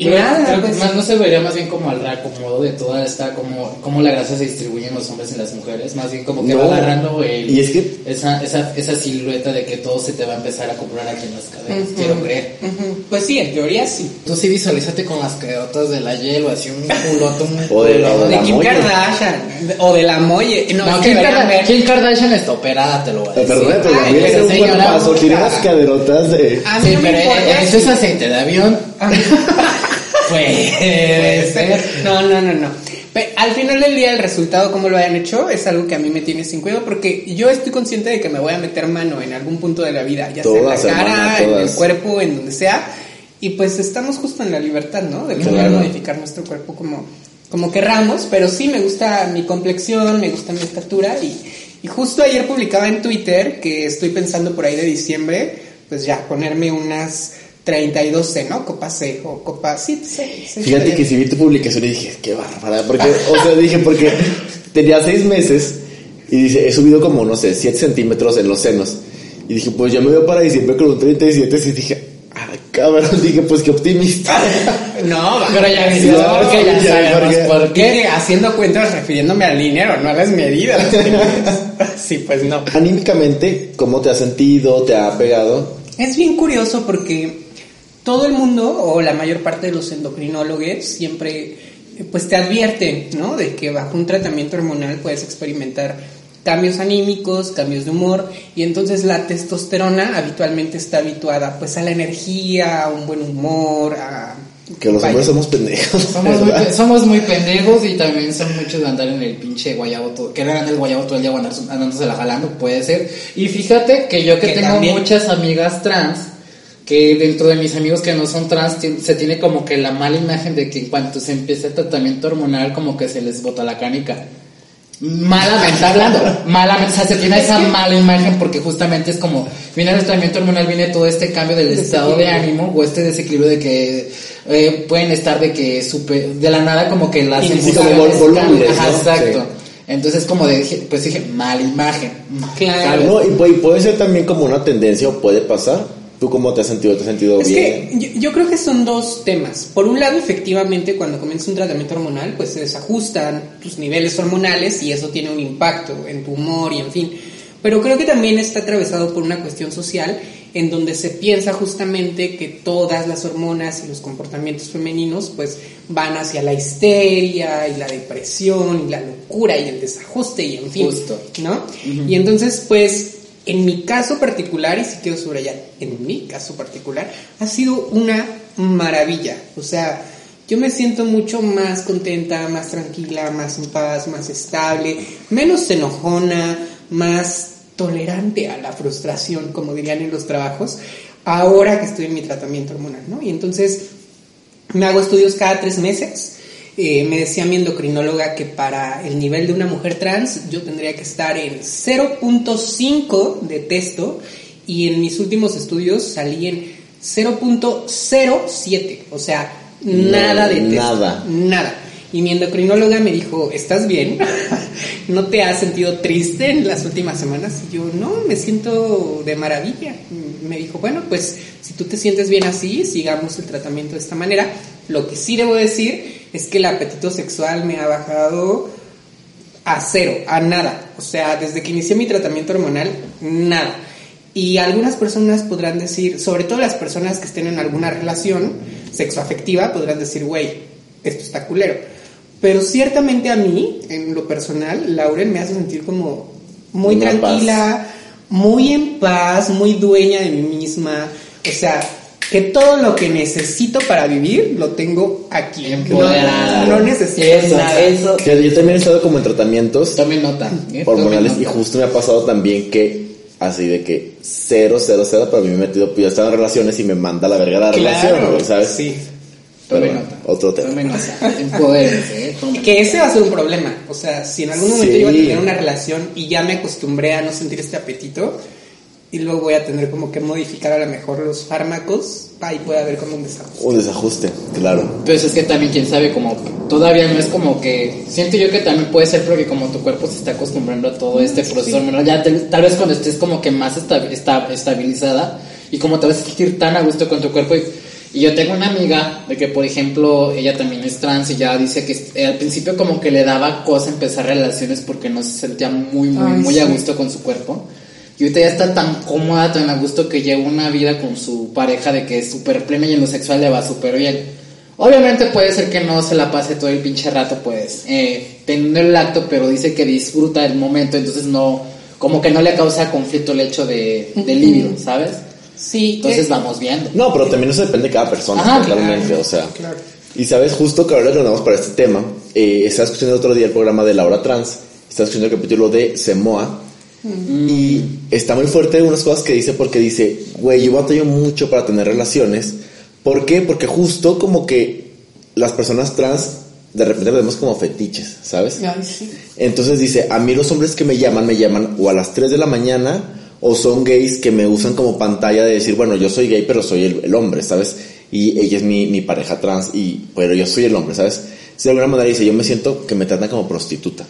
nada, creo que pues, más no se vería más bien como al reacomodo de toda esta, como, como la grasa se distribuye en los hombres y en las mujeres, más bien como que No. va agarrando el- Y es que- esa, esa, esa silueta de que todo se te va a empezar a acoplar aquí en las caderas, quiero creer. pues sí, en teoría sí. Tú sí visualízate con las caderotas de la hielo, así un culote, un O de- la Kim Molle. Kardashian, o de la Molle. No, No, Kim, deberían Karda- ver- Kim Kardashian está operada, te lo voy a decir. Perdón, pero también es un buen paso. Tiene unas caderotas de. A mí Sí, no me pero eso es aceite de avión. Puede ser. No, no, no, no. Al final del día, el resultado, como lo hayan hecho, es algo que a mí me tiene sin cuidado porque yo estoy consciente de que me voy a meter mano en algún punto de la vida, ya Todas, sea en la cara, hermana, en el cuerpo, en donde sea. Y pues estamos justo en la libertad, ¿no? De poder Claro. modificar nuestro cuerpo como, como querramos, pero sí me gusta mi complexión, me gusta mi estatura y, y justo ayer publicaba en Twitter que estoy pensando por ahí de diciembre, pues ya ponerme unas 32C, ¿no? Copa C o copa sí, C, C, Fíjate que si vi tu publicación y dije, qué bárbara. Porque, o sea, dije, porque tenía seis meses y dice, he subido como, no sé, 7 centímetros en los senos. Y dije, pues yo me veo para diciembre con un 37. Y dije, ah, cabrón. Dije, pues qué optimista. No, Pero ya ni no, porque ya ya, sabemos porque- por qué. Haciendo cuentas refiriéndome al dinero, no a las medidas. sí, pues no. Anímicamente, ¿cómo te has sentido? ¿Te ha pegado? Es bien curioso porque todo el mundo o la mayor parte de los endocrinólogos siempre pues te advierten, ¿no? De que bajo un tratamiento hormonal puedes experimentar cambios anímicos, cambios de humor y entonces la testosterona habitualmente está habituada pues a la energía, a un buen humor, a Que los Vaya. hombres somos pendejos. Somos muy, somos muy pendejos y también son muchos de andar en el pinche guayabo todo, querer andar el guayabo todo el día andándose la jalando, puede ser. Y fíjate que yo que, Que tengo también. muchas amigas trans, que dentro de mis amigos que no son trans, se tiene como que la mala imagen de que en cuanto se empieza el tratamiento hormonal, como que se les bota la canica. Malamente hablando, malamente, o sea, se tiene esa mala imagen porque justamente es como, viene el tratamiento hormonal, viene todo este cambio del estado de ánimo o este desequilibrio de que eh, pueden estar de que super, de la nada como que las emociones volúmenes. Ajá, ¿no? exacto. Sí. Entonces como de, pues dije, mala imagen. Claro. No, y puede, puede ser también como una tendencia o puede pasar. ¿Tú cómo te has sentido? ¿Te has sentido Es bien? que yo, yo creo que son dos temas. Por un lado, efectivamente, cuando comienza un tratamiento hormonal, pues se desajustan tus niveles hormonales y eso tiene un impacto en tu humor y en fin. Pero creo que también está atravesado por una cuestión social en donde se piensa justamente que todas las hormonas y los comportamientos femeninos pues van hacia la histeria y la depresión y la locura y el desajuste y en fin, Justo. ¿no? Y entonces pues en mi caso particular, y si quiero subrayar, en mi caso particular, ha sido una maravilla. O sea, yo me siento mucho más contenta, más tranquila, más en paz, más estable, menos enojona, más tolerante a la frustración, como dirían en los trabajos, ahora que estoy en mi tratamiento hormonal, ¿no? Y entonces me hago estudios cada tres meses. Eh, me decía mi endocrinóloga que para el nivel de una mujer trans yo tendría que estar en 0.5 de testo y en mis últimos estudios salí en 0.07, o sea, nada de testo. nada. Nada. Y mi endocrinóloga me dijo, ¿estás bien? ¿No te has sentido triste en las últimas semanas? Y yo, no, me siento de maravilla. me dijo, bueno, pues si tú te sientes bien así, sigamos el tratamiento de esta manera. Lo que sí debo decir es que el apetito sexual me ha bajado a cero, a nada. O sea, desde que inicié mi tratamiento hormonal, nada. Y algunas personas podrán decir, sobre todo las personas que estén en alguna relación sexoafectiva, podrán decir, güey, esto está culero. Pero ciertamente a mí, en lo personal, Lauren me hace sentir como muy Una tranquila, muy en paz, muy dueña de mí misma. O sea, que todo lo que necesito para vivir lo tengo aquí. Empoderada. No, no necesito Eso, nada. eso. Yo también he estado como en tratamientos Tomen nota. ¿eh? hormonales y justo me ha pasado también que así de que cero, cero, cero, pero a mí me he metido, pues ya estaba en relaciones y me manda a la verga la relación, güey, ¿sabes? Sí. Pero bueno, nota. otro tema. Tomen nota. Empodérense, ¿eh? Que ese va a ser un problema. O sea, si en algún momento Sí. yo voy a tener una relación y ya me acostumbré a no sentir este apetito, y luego voy a tener como que modificar a lo mejor los fármacos, ahí puede haber como un desajuste. Un desajuste, claro. Pues es que también, quién sabe, como todavía no es como que. Siento yo que también puede ser porque, como tu cuerpo se está acostumbrando a todo este proceso hormonal, ya te- tal vez cuando estés como que más esta- esta- estabilizada y como te vas a sentir tan a gusto con tu cuerpo. Y, y yo tengo una amiga de que, por ejemplo, ella también es trans y ya dice que eh, al principio, como que le daba cosa empezar relaciones porque no se sentía muy, muy, Ay, muy a sí. gusto con su cuerpo. Y ahorita ya está tan cómoda, tan a gusto que lleva una vida con su pareja de que es súper plena y en lo sexual le va súper bien. Obviamente puede ser que no se la pase todo el pinche rato, pues, eh, teniendo el acto, pero dice que disfruta el momento, entonces no, como que no le causa conflicto el hecho de, de libido, ¿sabes? Sí, Entonces eh, vamos viendo. No, pero también eso depende de cada persona, Ajá, totalmente, claro, o sea. claro. Y sabes, justo que ahora que nos vamos para este tema, eh, estaba escuchando el otro día el programa de Laura Trans, estaba escuchando el capítulo de Semoa, y está muy fuerte unas cosas que dice porque dice, güey, yo batallo mucho para tener relaciones. ¿Por qué? Porque justo como que las personas trans de repente vemos como fetiches, ¿sabes? ay, sí. Entonces dice, a mí los hombres que me llaman, me llaman o a las 3 de la mañana o son gays que me usan como pantalla de decir, bueno, yo soy gay, pero soy el, el hombre, ¿sabes? Y ella es mi, mi pareja trans, y pero yo soy el hombre, ¿sabes? Si de alguna manera dice, yo me siento que me tratan como prostituta.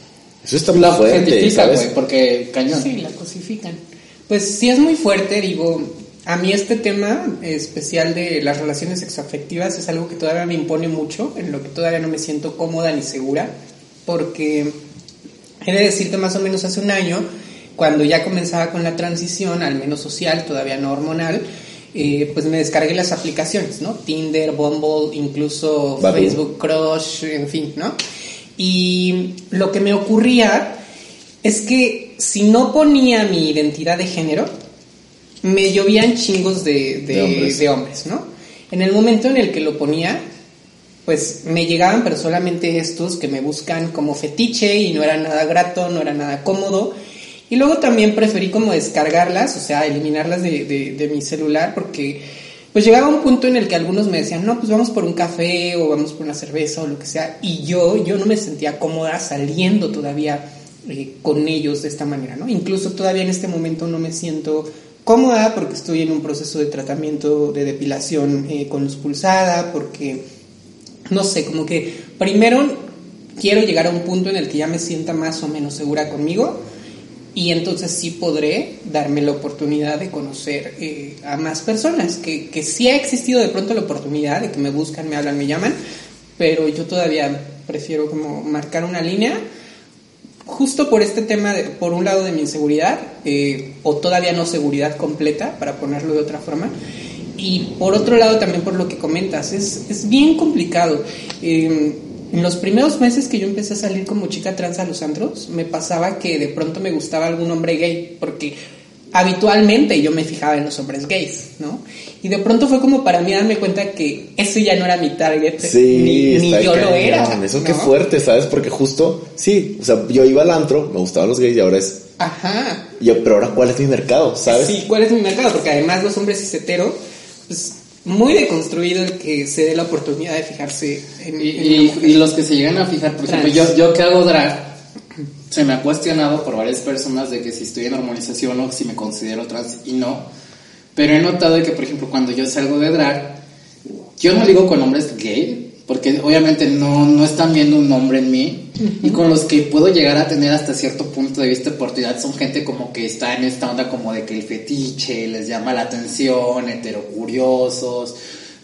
Eso está muy La fuerte, gentifica, ¿sabes? güey, porque cañón. Sí, la cosifican. Pues sí es muy fuerte, digo, a mí este tema especial de las relaciones sexoafectivas es algo que todavía me impone mucho, en lo que todavía no me siento cómoda ni segura, porque he de decir que más o menos hace un año, cuando ya comenzaba con la transición, al menos social, todavía no hormonal, eh, pues me descargué las aplicaciones, ¿no? Tinder, Bumble, incluso. Facebook Crush, en fin, ¿no? Y lo que me ocurría es que si no ponía mi identidad de género, me llovían chingos de, de- De hombres. de hombres, ¿no? En el momento en el que lo ponía, pues me llegaban, pero solamente estos que me buscan como fetiche y no era nada grato, no era nada cómodo. Y luego también preferí como descargarlas, o sea, eliminarlas de, de- de mi celular porque pues llegaba un punto en el que algunos me decían, no, pues vamos por un café o vamos por una cerveza o lo que sea. Y yo, yo no me sentía cómoda saliendo todavía eh, con ellos de esta manera, ¿no? Incluso todavía en este momento no me siento cómoda porque estoy en un proceso de tratamiento de depilación eh, con luz pulsada, porque no sé, como que primero quiero llegar a un punto en el que ya me sienta más o menos segura conmigo y entonces sí podré darme la oportunidad de conocer eh, a más personas, que, que sí ha existido de pronto la oportunidad de que me buscan, me hablan, me llaman, pero yo todavía prefiero como marcar una línea justo por este tema, de, por un lado de mi inseguridad, eh, o todavía no seguridad completa, para ponerlo de otra forma, y por otro lado también por lo que comentas, es, es bien complicado. Eh, en los primeros meses que yo empecé a salir como chica trans a los antros, me pasaba que de pronto me gustaba algún hombre gay, porque habitualmente yo me fijaba en los hombres gays, ¿no? Y de pronto fue como para mí darme cuenta que eso ya no era mi target, Sí, ni, yo lo era. Eso ¿no? qué fuerte, ¿sabes? Porque justo, sí, o sea, yo iba al antro, me gustaban los gays y ahora es... Ajá. Yo, pero ahora, ¿cuál es mi mercado? ¿Sabes? Sí, ¿cuál es mi mercado? Porque además los hombres cis hetero, pues muy deconstruido el que se dé la oportunidad de fijarse en, Y, en y- y los que se llegan a fijar, por ejemplo, Trans. yo, yo que hago drag, se me ha cuestionado por varias personas de que si estoy en hormonización o si me considero trans y no. Pero he notado que, por ejemplo, cuando yo salgo de drag, yo no digo con hombres gay, porque obviamente no, no están viendo un hombre en mí y con los que puedo llegar a tener hasta cierto punto de vista oportunidad son gente como que está en esta onda como de que el fetiche les llama la atención, heterocuriosos,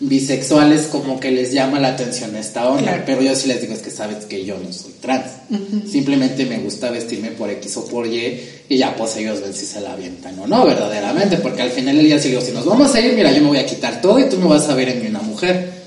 bisexuales como que les llama la atención esta onda, Claro. pero yo sí les digo es que sabes que yo no soy trans, simplemente me gusta vestirme por X o por Y y ya pues ellos ven si se la avientan o no verdaderamente, porque al final del día si digo, si nos vamos a ir, mira, yo me voy a quitar todo y tú me vas a ver en mí una mujer.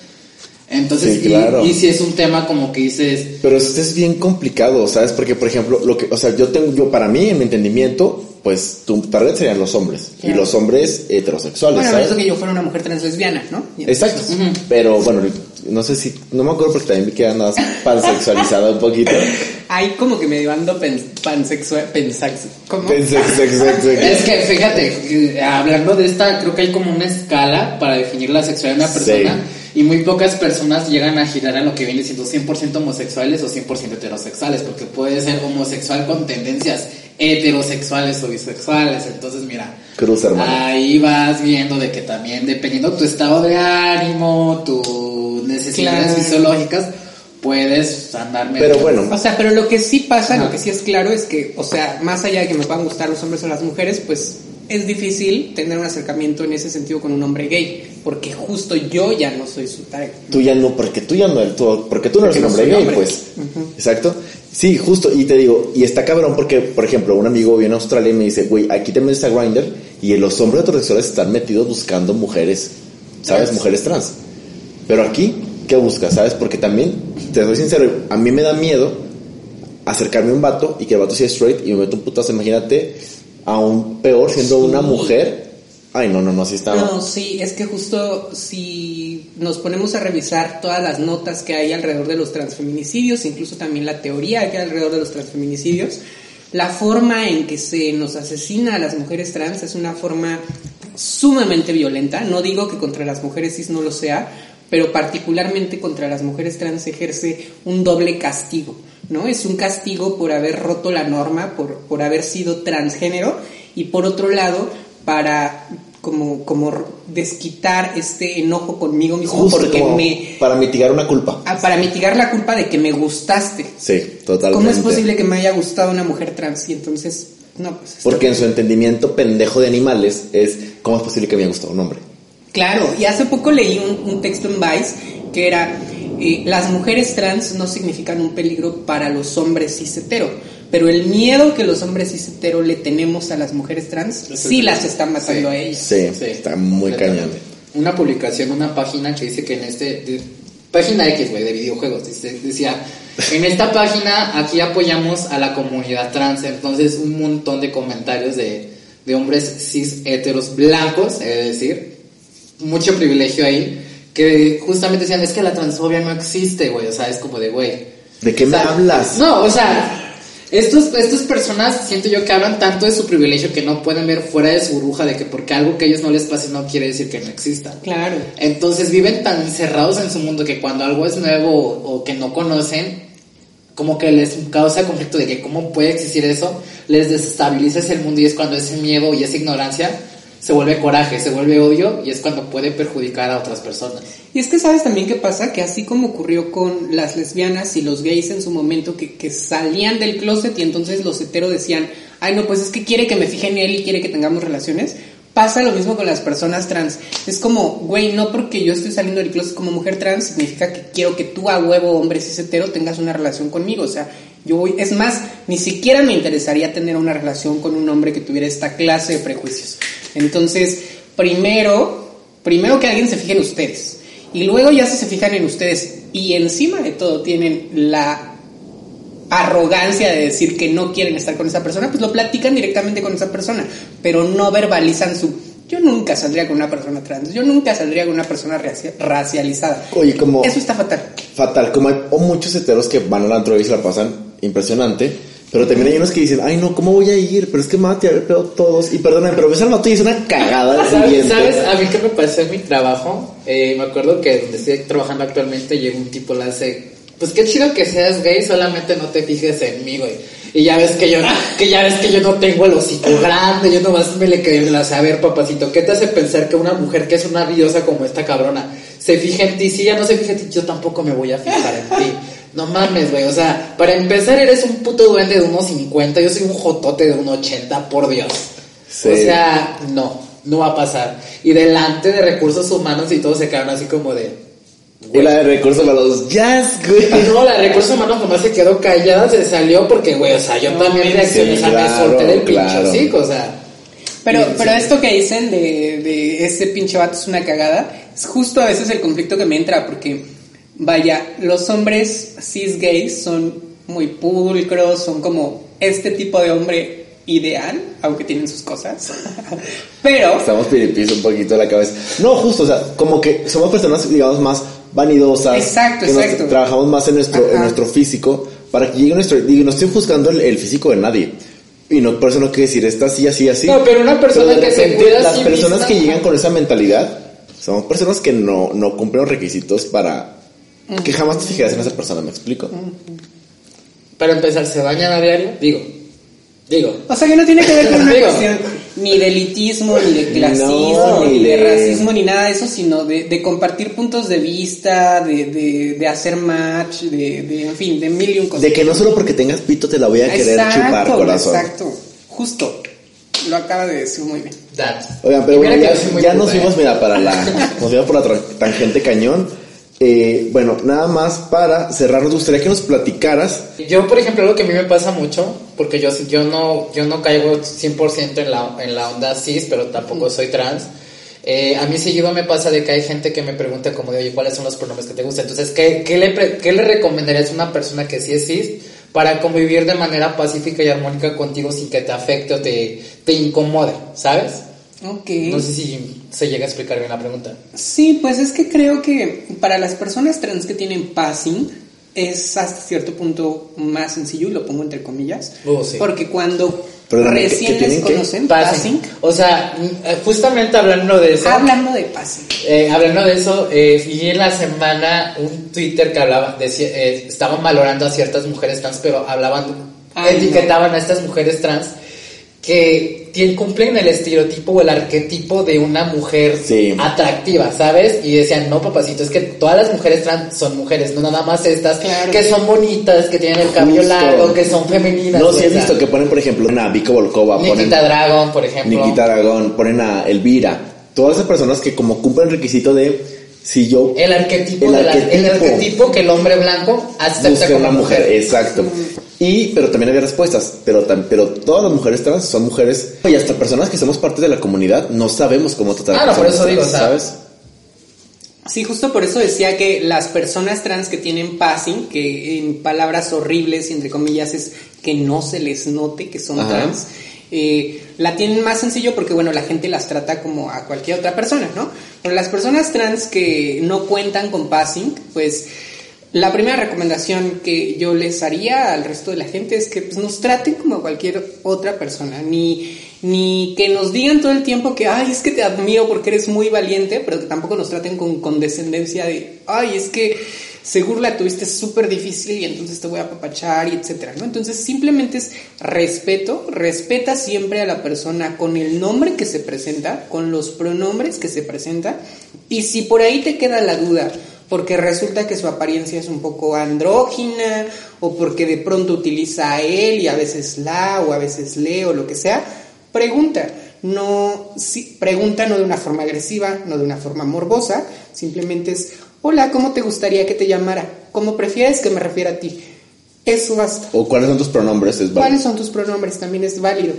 Entonces, Sí, y- claro. y, si es un tema como que dices, Pero esto es bien complicado, ¿sabes? Porque, por ejemplo, lo que, o sea, yo tengo, yo para mí, en mi entendimiento, pues tu target serían los hombres. Y los hombres heterosexuales, Bueno, ¿sabes? eso que yo fuera una mujer trans lesbiana, ¿no? Exacto. Pero bueno, no sé si, no me acuerdo porque también vi que era nada más pansexualizada un poquito. Ahí como que medio ando pansexual, pensax, ¿cómo? Es que fíjate, eh, hablando de esta, creo que hay como una escala para definir la sexualidad de una Sí. Y muy pocas personas llegan a girar a lo que viene siendo 100% homosexuales o 100% heterosexuales, porque puede ser homosexual con tendencias heterosexuales o bisexuales, entonces mira, Cruz. Ahí vas viendo de que también dependiendo tu estado de ánimo, tus necesidades Claro. fisiológicas, puedes andar medio- Pero bueno, O sea, pero lo que sí pasa, Ajá. lo que sí es claro es que, o sea, más allá de que me puedan gustar los hombres o las mujeres, pues es difícil tener un acercamiento en ese sentido con un hombre gay, porque justo yo ya no soy su target. tú ya no, porque tú ya no, tú, porque tú no eres Porque un no hombre gay, pues. Exacto. Sí, justo, y te digo, y está cabrón porque, por ejemplo, un amigo viene a Australia y me dice, güey, aquí te metes a Grindr y los hombres heterosexuales están metidos buscando mujeres, ¿sabes? Mujeres trans. Pero aquí, ¿qué buscas? ¿Sabes? Porque también, te soy sincero, a mí me da miedo acercarme a un vato y que el vato sea straight y me meto un putazo, imagínate, aún peor siendo una mujer. Ay, no, no, no, así está. No, sí, es que justo si nos ponemos a revisar todas las notas que hay alrededor de los transfeminicidios, incluso también la teoría que hay alrededor de los transfeminicidios, la forma en que se nos asesina a las mujeres trans es una forma sumamente violenta. No digo que contra las mujeres cis no lo sea, pero particularmente contra las mujeres trans ejerce un doble castigo, ¿no? Es un castigo por haber roto la norma, por, por haber sido transgénero, y por otro lado, para como, como desquitar este enojo conmigo mismo Justo porque me para mitigar una culpa. ah, para mitigar la culpa de que me gustaste. Sí, totalmente. ¿Cómo es posible que me haya gustado una mujer trans? Y entonces, no, pues. Porque en su entendimiento pendejo de animales es cómo es posible que me haya gustado un hombre. Claro, y hace poco leí un, un texto en Vice que era, eh, las mujeres trans no significan un peligro para los hombres cis hetero, pero el miedo que los hombres cis hetero le tenemos a las mujeres trans Eso sí es- las están matando sí. a ellas. Sí, Sí, está muy cañón. Una publicación, una página que dice que en este. de- página X, güey, de videojuegos. dice- decía: En esta página aquí apoyamos a la comunidad trans. Entonces, un montón de comentarios de, de hombres cis heteros blancos, es decir, mucho privilegio ahí. Que justamente decían: Es que la transfobia no existe, güey. O sea, es como de, güey. ¿De qué me O sea, hablas? No, o sea, estos, estas personas siento yo que hablan tanto de su privilegio que no pueden ver fuera de su burbuja de que porque algo que a ellos no les pase no quiere decir que no exista. Claro. Entonces viven tan encerrados en su mundo que cuando algo es nuevo o, o que no conocen, como que les causa conflicto de que cómo puede existir eso, les desestabiliza ese mundo y es cuando ese miedo y esa ignorancia se vuelve coraje, se vuelve odio y es cuando puede perjudicar a otras personas. Y es que sabes también qué pasa, que así como ocurrió con las lesbianas y los gays en su momento que, que salían del closet y entonces los heteros decían, ay no, pues es que quiere que me fije en él y quiere que tengamos relaciones, pasa lo mismo con las personas trans. Es como, güey, no porque yo estoy saliendo del closet como mujer trans significa que quiero que tú a huevo, hombre cis hetero, tengas una relación conmigo. O sea, yo voy, es más, ni siquiera me interesaría tener una relación con un hombre que tuviera esta clase de prejuicios. Entonces, primero, primero que alguien se fije en ustedes. Y luego ya si se fijan en ustedes y encima de todo tienen la arrogancia de decir que no quieren estar con esa persona, pues lo platican directamente con esa persona, pero no verbalizan su... Yo nunca saldría con una persona trans, yo nunca saldría con una persona racia- racializada. Oye, como Eso está fatal. fatal, como hay muchos heteros que van al antro y se la pasan impresionante, pero también hay unos que dicen, ay no, ¿cómo voy a ir? Pero es que me van a tirar el pedo todos. Y perdóname, pero ves al vato y es una cagada ¿Sabes. ¿Sabes? A mí que me pasó en mi trabajo, eh, me acuerdo que donde estoy trabajando actualmente llegó un tipo, le hace, pues qué chido que seas gay, solamente no te fijes en mí, güey. Y ya ves que yo, que ya ves que yo no tengo el hocico grande, yo nomás me le quedé la a ver, papacito, ¿qué te hace pensar que una mujer que es una diosa como esta cabrona se fija en ti? Si ella no se fija en ti, yo tampoco me voy a fijar en ti. No mames, güey, o sea, para empezar eres un puto duende de unos 50, yo soy un jotote de un 80, por Dios. Sí. O sea, no, no va a pasar. Y delante de recursos humanos y todos se quedaron así como de... Y la de recursos los jazz, güey. No, la de recursos humanos nomás se quedó callada, se salió porque, güey, o sea, yo también reaccioné, sí, o sea, me solté del pinche claro. hocico, o sea. Pero, Sí, pero sí. esto que dicen de, de ese pinche vato es una cagada, es justo a veces el conflicto que me entra, porque, vaya, los hombres cis gays son muy pulcros, son como este tipo de hombre ideal, aunque tienen sus cosas. pero, Estamos piripis un poquito de la cabeza. No, justo, o sea, como que somos personas, digamos, más vanidosas. Exacto, que nos- exacto. trabajamos más en nuestro, en nuestro físico para que llegue nuestro. Digo, no estoy juzgando el, el físico de nadie. Y no, por eso no quiere decir está así, así, así. No, pero una persona de que se repente, cuida a Las sí personas misma- que llegan con esa mentalidad somos personas que no, no cumplen los requisitos para. Que jamás te fijarás en esa persona, ¿me explico? Para empezar, ¿se bañan a diario? Digo, digo. o sea, que no tiene que ver con una Digo. cuestión ni de elitismo, ni de clasismo, No, ni de de- racismo, ni nada de eso, sino de, de compartir puntos de vista, de, de, de hacer match, de, de, en fin, de mil y un cosas. De que no solo porque tengas pito te la voy a querer chupar, corazón. Exacto, justo. Lo acaba de decir muy bien. That. Oigan, pero bueno, ya, ya nos fuimos, ¿eh? mira, para la. Nos fuimos por la tangente cañón. Eh, bueno, nada más para cerrar, nos gustaría que nos platicaras. Yo, por ejemplo, algo que a mí me pasa mucho, porque yo, yo, no, yo no caigo 100% en la, en la onda cis, pero tampoco soy trans. Eh, a mí seguido me pasa de que hay gente que me pregunta como de, oye, ¿cuáles son los pronombres que te gustan? Entonces, ¿qué, qué, le, qué le recomendarías a una persona que sí es cis para convivir de manera pacífica y armónica contigo sin que te afecte o te, te incomode, ¿sabes? Ok. No sé si se llega a explicar bien la pregunta. Sí, pues es que creo que para las personas trans que tienen passing es hasta cierto punto más sencillo, y lo pongo entre comillas, Oh, sí. porque cuando Perdóname, ¿qué- recién qué les conocen, Passing. passing, O sea, eh, justamente hablando de eso. hablando de passing, Eh, hablando de eso, eh, vi en la semana un Twitter que hablaba, decía, eh, estaban valorando a ciertas mujeres trans, pero hablaban, Ay, etiquetaban a estas mujeres trans que tien- cumplen el estereotipo o el arquetipo de una mujer Sí. atractiva, ¿sabes? Y decían, no, papacito, es que todas las mujeres trans son mujeres, no nada más estas Claro. que son bonitas, que tienen el cabello Justo. largo, que son femeninas. No, o sea, visto que ponen, por ejemplo, a Vika Volkova, ponen Nikita Dragon, por ejemplo. Nikita Aragón, ponen a Elvira. Todas esas personas que como cumplen el requisito de si yo El arquetipo, El de la- el arquetipo. arquetipo que el hombre blanco acepta como una mujer, exacto. Y, pero también había respuestas, pero, tam- pero todas las mujeres trans son mujeres, y hasta personas que somos parte de la comunidad, no sabemos cómo tratar a Ah, no, por eso digo, trans, o sea, ¿sabes? Sí, justo por eso decía que las personas trans que tienen passing, que en palabras horribles y entre comillas es que no se les note que son Ajá. trans, eh, la tienen más sencillo porque, bueno, la gente las trata como a cualquier otra persona, ¿no? Pero las personas trans que no cuentan con passing, pues la primera recomendación que yo les haría al resto de la gente es que pues, nos traten como cualquier otra persona, ni, ni que nos digan todo el tiempo que, ay, es que te admiro porque eres muy valiente, pero que tampoco nos traten con condescendencia de, ay, es que seguro la tuviste súper difícil y entonces te voy a apapachar y etcétera, ¿no? Entonces simplemente es respeto, respeta siempre a la persona con el nombre que se presenta, con los pronombres que se presenta, y si por ahí te queda la duda, porque resulta que su apariencia es un poco andrógina o porque de pronto utiliza a él y a veces la o a veces le o lo que sea, pregunta. No, pregunta no de una forma agresiva, no de una forma morbosa, simplemente es, hola, ¿cómo te gustaría que te llamara? ¿Cómo prefieres que me refiera a ti? Eso basta. O cuáles son tus pronombres, es válido. ¿Cuáles son tus pronombres? También es válido.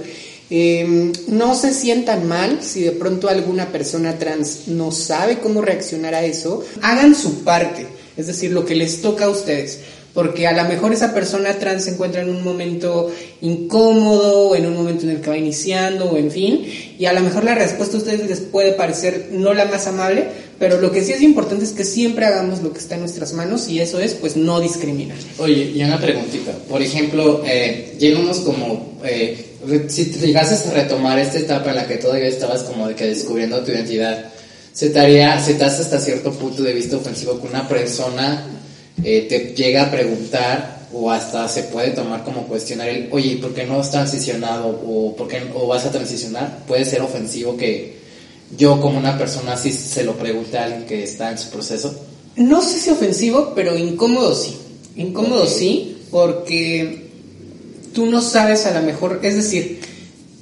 Eh, no se sientan mal si de pronto alguna persona trans no sabe cómo reaccionar a eso. Hagan su parte, es decir, lo que les toca a ustedes. Porque a lo mejor esa persona trans se encuentra en un momento incómodo, en un momento en el que va iniciando, o en fin, y a lo mejor la respuesta a ustedes les puede parecer no la más amable, pero lo que sí es importante es que siempre hagamos lo que está en nuestras manos, y eso es, pues, no discriminar. Oye, y una preguntita. Por ejemplo, eh, como, eh, si te llegases a retomar esta etapa en la que todavía estabas como de que descubriendo tu identidad, se te haría, se te hace hasta cierto punto de vista ofensivo que una persona eh, te llega a preguntar o hasta se puede tomar como cuestionar el, oye, ¿por qué no has transicionado o por qué o vas a transicionar? Puede ser ofensivo que yo como una persona así se lo pregunte a alguien que está en su proceso. No sé si ofensivo, pero incómodo sí. Incómodo Ok. sí, porque tú no sabes a lo mejor, es decir,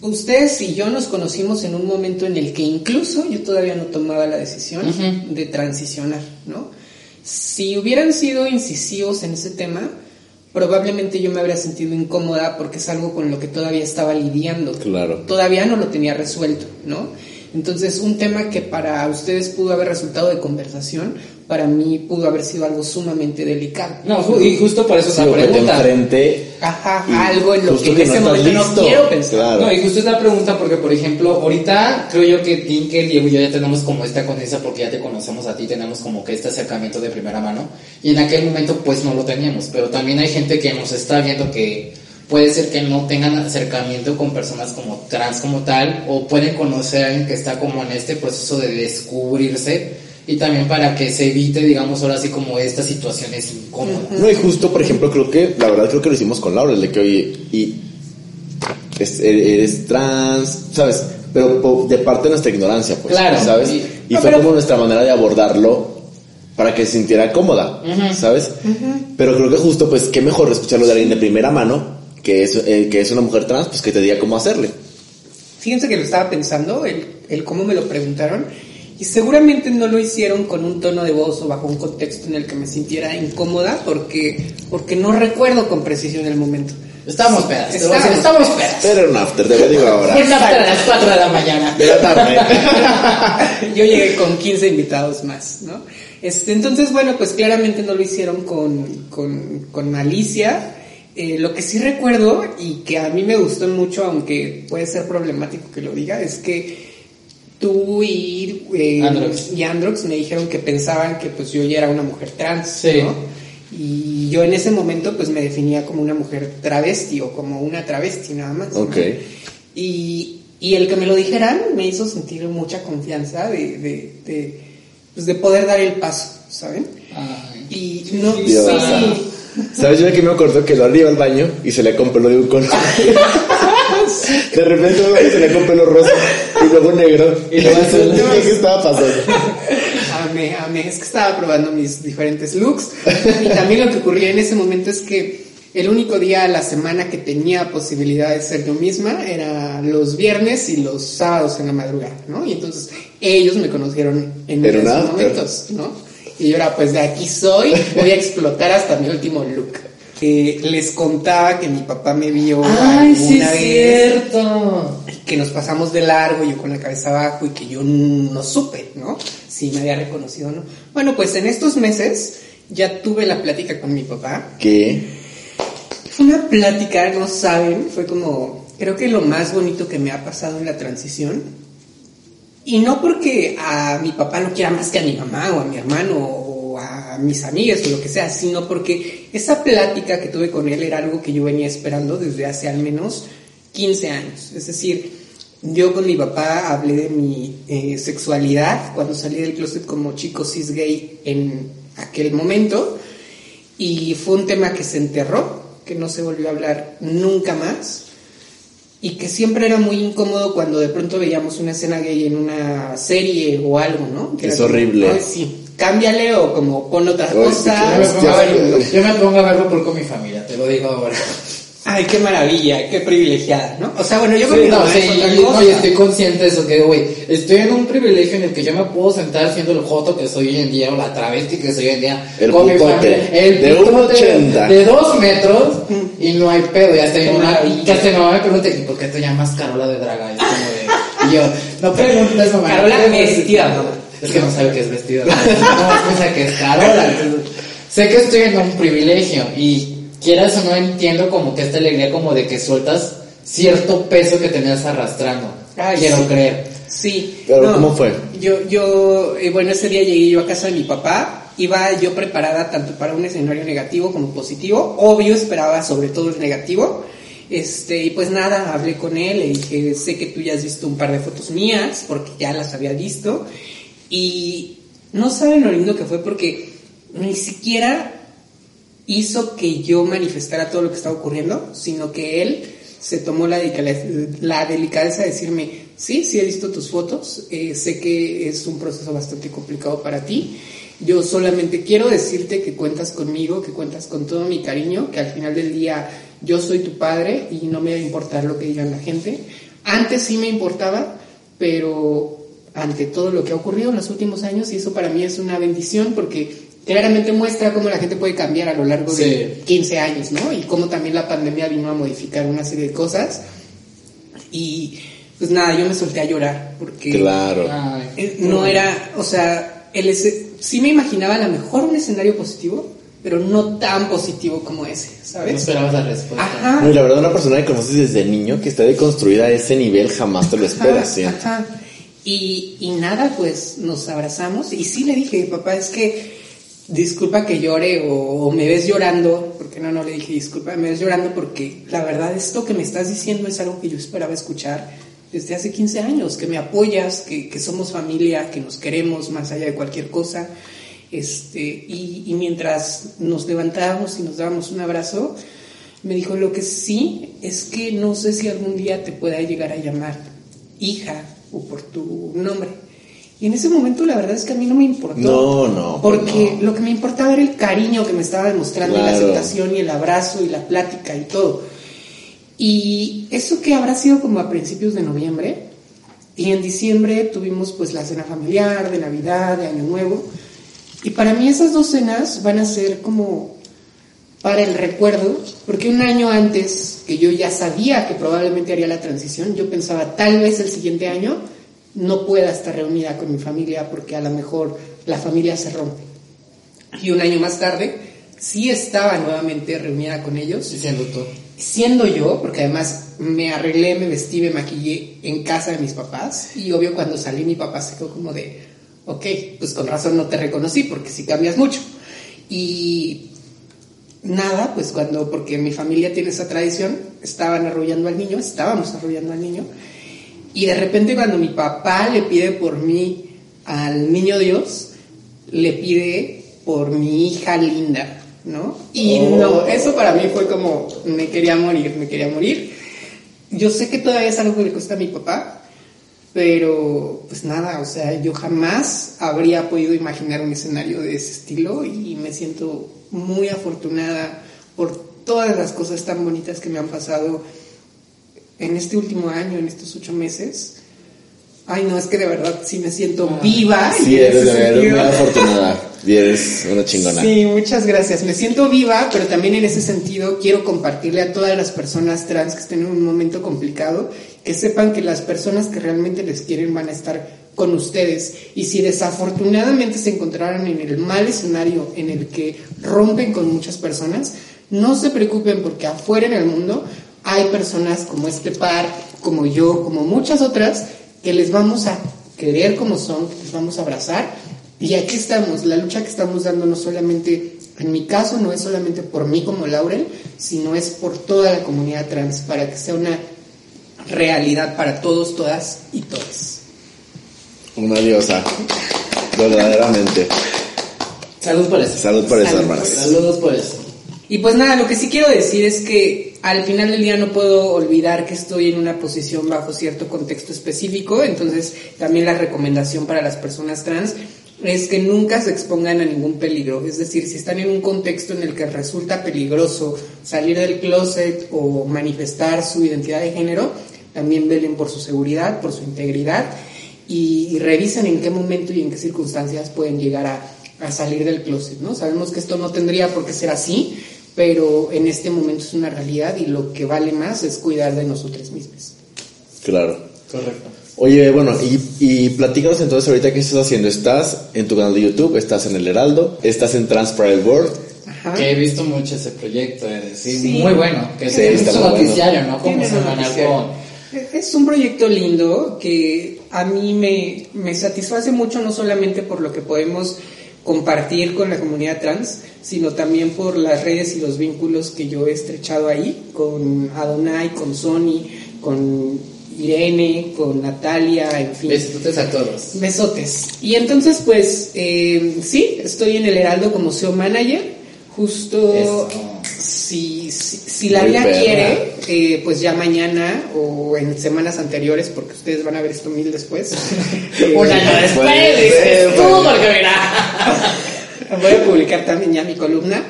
ustedes y yo nos conocimos en un momento en el que incluso yo todavía no tomaba la decisión de transicionar, ¿no? Si hubieran sido incisivos en ese tema, probablemente yo me habría sentido incómoda porque es algo con lo que todavía estaba lidiando. Claro. Todavía no lo tenía resuelto, ¿no? Entonces, un tema que para ustedes pudo haber resultado de conversación, para mí pudo haber sido algo sumamente delicado. No, y justo por eso es la te pregunta. enfrente. Ajá, algo en lo que en ese no momento no listo. quiero pensar. Claro. No, y justo es la pregunta porque, por ejemplo, ahorita creo yo que Tinker, Diego y yo ya tenemos como esta conciencia porque ya te conocemos a ti, tenemos como que este acercamiento de primera mano. Y en aquel momento pues no lo teníamos, pero también hay gente que nos está viendo que puede ser que no tengan acercamiento con personas como trans como tal, o pueden conocer a alguien que está como en este proceso de descubrirse. Y también para que se evite, digamos, ahora sí como estas situaciones incómodas. No, y justo, por ejemplo, creo que, la verdad, creo que lo hicimos con Laura, el de que, oye, y es- eres trans, ¿sabes? Pero de parte de nuestra ignorancia, pues, Claro. ¿sabes? Y- Y No, fue pero- como nuestra manera de abordarlo para que se sintiera cómoda, ¿sabes? Pero creo que justo, pues, qué mejor escucharlo de alguien de primera mano, que es, eh, que es una mujer trans, pues que te diga cómo hacerle. Fíjense que lo estaba pensando, el, el cómo me lo preguntaron, y seguramente no lo hicieron con un tono de voz o bajo un contexto en el que me sintiera incómoda, porque, porque no recuerdo con precisión el momento. Estamos pedas, a decir, Estamos. estamos pedas. Pero era un after, te lo digo ahora. Fue a las 4 de la mañana. De la tarde. Yo llegué con 15 invitados más, ¿no? Este, entonces, bueno, pues claramente no lo hicieron con, con, con malicia. Eh, lo que sí recuerdo y que a mí me gustó mucho, aunque puede ser problemático que lo diga, es que tú y, eh, Androx. y Androx me dijeron que pensaban que pues yo ya era una mujer trans, Sí. ¿no? Y yo en ese momento pues me definía como una mujer travesti o como una travesti nada más. Y, y el que me lo dijeran me hizo sentir mucha confianza de, de, de, pues de poder dar el paso, ¿saben? Ay. Y no sí. ¿Sabes? Yo aquí me acuerdo que lo arriba al baño y se le con pelo de un color. De repente me se le con pelo rosa y luego negro. Y luego azul. Qué estaba pasando. Amé, amé. Es que estaba probando mis diferentes looks. Y también lo que ocurría en ese momento es que el único día a la semana que tenía posibilidad de ser yo misma era los viernes y los sábados en la madrugada, ¿no? Y entonces ellos me conocieron en esos momentos, ¿no? Y yo era, pues de aquí soy, voy a explotar hasta mi último look. Que les contaba que mi papá me vio Ay, sí es vez cierto. que nos pasamos de largo, yo con la cabeza abajo y que yo no supe, ¿no? Si me había reconocido o no. Bueno, pues en estos meses ya tuve la plática con mi papá. ¿Qué? Fue una plática, no saben, fue como, creo que lo más bonito que me ha pasado en la transición. Y no porque a mi papá no quiera más que a mi mamá o a mi hermano o a mis amigas o lo que sea, sino porque esa plática que tuve con él era algo que yo venía esperando desde hace al menos 15 años. Es decir, yo con mi papá hablé de mi eh, sexualidad cuando salí del closet como chico cis gay en aquel momento y fue un tema que se enterró, que no se volvió a hablar nunca más y que siempre era muy incómodo cuando de pronto veíamos una escena gay en una serie o algo, ¿no? Que Es como, horrible. "Ay, sí, cámbiale o como pon otra cosa. sí, Yo me, pongo a Hostia. ver- yo me pongo a verlo por con mi familia, te lo digo ahora. Ay, qué maravilla, qué privilegiada, ¿no? O sea, bueno, yo con Sí, mi no, sí, y- no, y estoy consciente de eso, que, güey, estoy en un privilegio en el que yo me puedo sentar siendo el joto que soy hoy en día, o la travesti que soy hoy en día, El con mi putote, familia, el de putote 1.80. de dos metros, y no hay pedo, ya hasta mi Qué mamá, maravilla. que hasta mi mamá me pregunta, ¿y por qué te llamas Carola de Draga? Y, es como de- y yo, no preguntes, mamá. Carola ¿qué es vestida, mamá. Es que no sabe que es vestida. No, piensa que es Carola. entonces, sé que estoy en un privilegio y quieras o no entiendo como que esta alegría como de que sueltas cierto peso que tenías arrastrando. Ay, Quiero sí. creer. Sí. Pero, ¿cómo fue? Yo, yo, eh, bueno, ese día llegué yo a casa de mi papá, iba yo preparada tanto para un escenario negativo como positivo, obvio esperaba sobre todo el negativo, este, y pues nada, hablé con él, le dije, sé que tú ya has visto un par de fotos mías, porque ya las había visto, y no saben lo lindo que fue porque ni siquiera hizo que yo manifestara todo lo que estaba ocurriendo, sino que él se tomó la, la delicadeza de decirme, sí, sí he visto tus fotos, eh, sé que es un proceso bastante complicado para ti, yo solamente quiero decirte que cuentas conmigo, que cuentas con todo mi cariño, que al final del día yo soy tu padre y no me va a importar lo que digan la gente. Antes sí me importaba, pero ante todo lo que ha ocurrido en los últimos años, y eso para mí es una bendición porque claramente muestra cómo la gente puede cambiar a lo largo de 15 años, ¿no? Y cómo también la pandemia vino a modificar una serie de cosas. Y pues nada, yo me solté a llorar porque Claro. eh, no era, o sea, el ese- sí me imaginaba a lo mejor un escenario positivo, pero no tan positivo como ese, No ¿sabes? esperabas la respuesta. Ajá. No, y la verdad, una persona que conoces desde niño que está deconstruida a ese nivel jamás te lo esperas, Ajá, siento. ajá. Y, y nada, pues nos abrazamos y sí le dije, papá, es que disculpa que llore o, me ves llorando, porque no, no le dije disculpa, me ves llorando porque la verdad esto que me estás diciendo es algo que yo esperaba escuchar desde hace 15 años, que me apoyas, que, que somos familia, que nos queremos más allá de cualquier cosa. Este, y, y mientras nos levantábamos y nos dábamos un abrazo, me dijo, lo que sí es que no sé si algún día te pueda llegar a llamar hija o por tu nombre. Y en ese momento la verdad es que a mí no me importó. No, no, Porque no. lo que me importaba era el cariño que me estaba demostrando, y la Claro. aceptación y el abrazo y la plática y todo. Y eso que habrá sido como a principios de noviembre. Y en diciembre tuvimos pues la cena familiar, de Navidad, de Año Nuevo. Y para mí esas dos cenas van a ser como para el recuerdo, porque un año antes que yo ya sabía que probablemente haría la transición, yo pensaba tal vez el siguiente año no pueda estar reunida con mi familia porque a lo mejor la familia se rompe. Y un año más tarde sí estaba nuevamente reunida con ellos, siendo tú. siendo yo, porque además me arreglé, me vestí, me maquillé en casa de mis papás y obvio cuando salí mi papá se quedó como de, ok, pues con razón no te reconocí porque sí cambias mucho. Y nada, pues cuando, porque mi familia tiene esa tradición, estaban arrollando al niño, estábamos arrollando al niño, y de repente cuando mi papá le pide por mí al niño Dios, le pide por mi hija linda, ¿no? Y Oh. no, eso para mí fue como, me quería morir, me quería morir. Yo sé que todavía es algo que le cuesta a mi papá, pero pues nada, o sea, yo jamás habría podido imaginar un escenario de ese estilo y me siento muy afortunada por todas las cosas tan bonitas que me han pasado en este último año, en estos ocho meses. Ay, no, es que de verdad sí me siento viva. y Sí, eres de verdad muy afortunada. Y eres una chingona. Sí, muchas gracias. Me siento viva, pero también en ese sentido quiero compartirle a todas las personas trans que estén en un momento complicado que sepan que las personas que realmente les quieren van a estar con ustedes. Y si desafortunadamente se encontraran en el mal escenario en el que rompen con muchas personas, no se preocupen porque afuera en el mundo hay personas como este par, como yo, como muchas otras, que les vamos a querer como son, que les vamos a abrazar. Y aquí estamos, la lucha que estamos dando no solamente, en mi caso, no es solamente por mí como Laurel, sino es por toda la comunidad trans, para que sea una realidad para todos, todas y todos. Una diosa. Verdaderamente. Salud por eso. Salud por eso, Salud. hermanas. Saludos por eso. Y pues nada, lo que sí quiero decir es que al final del día no puedo olvidar que estoy en una posición bajo cierto contexto específico, entonces también la recomendación para las personas trans es que nunca se expongan a ningún peligro, es decir, si están en un contexto en el que resulta peligroso salir del closet o manifestar su identidad de género, también velen por su seguridad, por su integridad y, revisen en qué momento y en qué circunstancias pueden llegar a, a salir del closet, ¿no? Sabemos que esto no tendría por qué ser así, pero en este momento es una realidad y lo que vale más es cuidar de nosotros mismos. Claro. Correcto. Oye, bueno, y, y platícanos entonces ahorita qué estás haciendo. Estás en tu canal de YouTube, estás en El Heraldo, estás en Trans Pride World. Ajá. Que he visto mucho ese proyecto, es decir, Sí. muy bueno. Que Sí, es está un bueno. noticiario, ¿no? Como semanal. Es un proyecto lindo que a mí me, me satisface mucho, no solamente por lo que podemos compartir con la comunidad trans, sino también por las redes y los vínculos que yo he estrechado ahí, con Adonai, con Sony, con Irene, con Natalia, en fin. Besitos a todos. Besotes. Y entonces, pues, eh, sí, estoy en el Heraldo como SEO Manager. Justo Eso. Si, si, si la Muy vida perra. quiere, eh, pues ya mañana o en semanas anteriores, porque ustedes van a ver esto mil después. eh, Un año después, Puede dices ser, tú, porque mira. Voy a publicar también ya mi columna.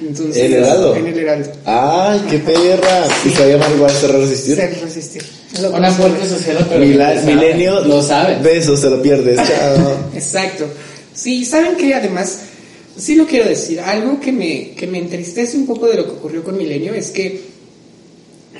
Entonces, ¿El Heraldo? En el Heraldo. ¡Ay, qué perra! Y se va a llamar igual Cerrar Resistir. Ser resistir. Una fuerte social, pero Mila- milenio, Lo saben. Besos, te lo pierdes. Chao. Exacto. Sí, saben que además, sí lo quiero decir, algo que me, que me entristece un poco de lo que ocurrió con Milenio es que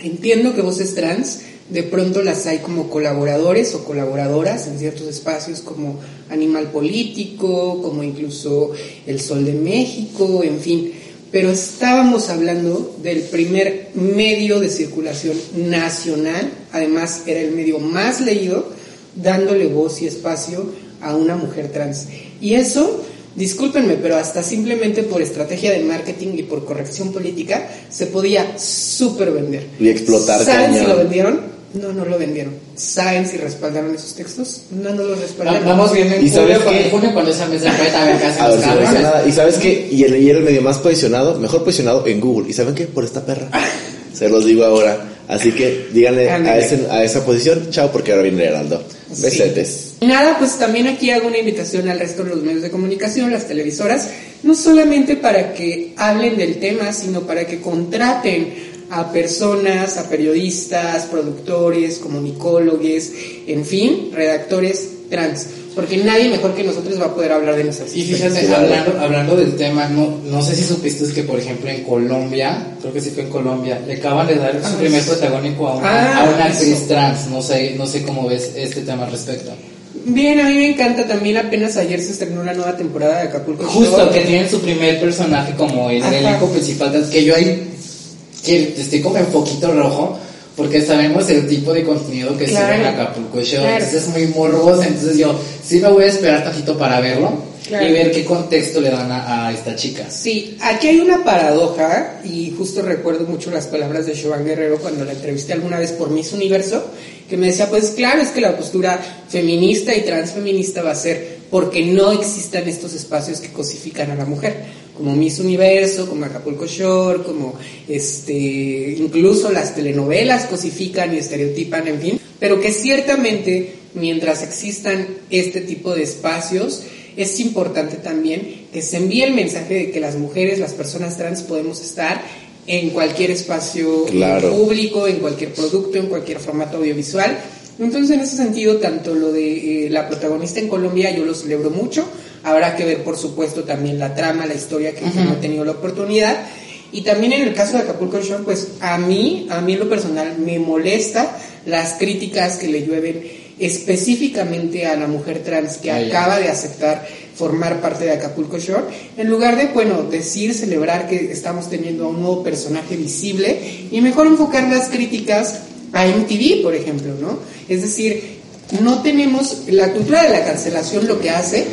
entiendo que voces trans de pronto las hay como colaboradores o colaboradoras en ciertos espacios como Animal Político, como incluso El Sol de México, en fin. Pero estábamos hablando del primer medio de circulación nacional, además era el medio más leído, dándole voz y espacio a una mujer trans. Y eso, discúlpenme, pero hasta simplemente por estrategia de marketing y por corrección política, se podía súper vender. Y explotar ¿Saben si lo vendieron? No, no lo vendieron. ¿Saben si respaldaron esos textos? No, no los respaldaron. Vamos viendo en ¿Y julio, sabes cuando, junio esa mesa poeta a ver A si no dice cabrones. nada. Y sabes qué? Y el, y era el medio más posicionado, mejor posicionado en Google. ¿Y saben qué? Por esta perra. Se los digo ahora. Así que díganle a, Ándale. ese- a esa posición, chao, porque ahora viene el Heraldo. Besetes. Nada, pues también aquí hago una invitación al resto de los medios de comunicación, las televisoras, no solamente para que hablen del tema, sino para que contraten a personas, a periodistas, productores, comunicólogos, en fin, redactores trans, porque nadie mejor que nosotros va a poder hablar de nuestras Y fíjate, hablando, hablando del tema, no, no sé si supiste que, por ejemplo, en Colombia, creo que sí fue en Colombia, le acaban de dar su Ah, primer sí. protagónico a una, Ah, a una actriz eso. trans. No sé, no sé cómo ves este tema al respecto. Bien, a mí me encanta también, apenas ayer se estrenó la nueva temporada de Acapulco Justo que tienen su primer personaje como el elenco principal, que yo ahí que estoy como en poquito rojo. Porque sabemos el tipo de contenido que Claro. sube en Acapulco Show, Claro. entonces es muy morboso, entonces yo sí me voy a esperar tantito para verlo Claro. y ver qué contexto le dan a, a esta chica. Sí, aquí hay una paradoja y justo recuerdo mucho las palabras de Joan Guerrero cuando la entrevisté alguna vez por Miss Universo, que me decía, pues claro, es que la postura feminista y transfeminista va a ser porque no existan estos espacios que cosifican a la mujer, como Miss Universo, como Acapulco Shore, como este, incluso las telenovelas cosifican y estereotipan, en fin, pero que ciertamente mientras existan este tipo de espacios, es importante también que se envíe el mensaje de que las mujeres, las personas trans podemos estar en cualquier espacio Claro. público, en cualquier producto, en cualquier formato audiovisual. Entonces, en ese sentido, tanto lo de eh, la protagonista en Colombia, yo lo celebro mucho. Habrá que ver, por supuesto, también la trama, la historia, que no he tenido la oportunidad. Y también en el caso de Acapulco Shore, pues a mí, a mí en lo personal, me molesta las críticas que le llueven específicamente a la mujer trans que acaba de aceptar formar parte de Acapulco Shore, en lugar de, bueno, decir, celebrar que estamos teniendo a un nuevo personaje visible y mejor enfocar las críticas a MTV, por ejemplo, ¿no? Es decir, no tenemos, la cultura de la cancelación lo que hace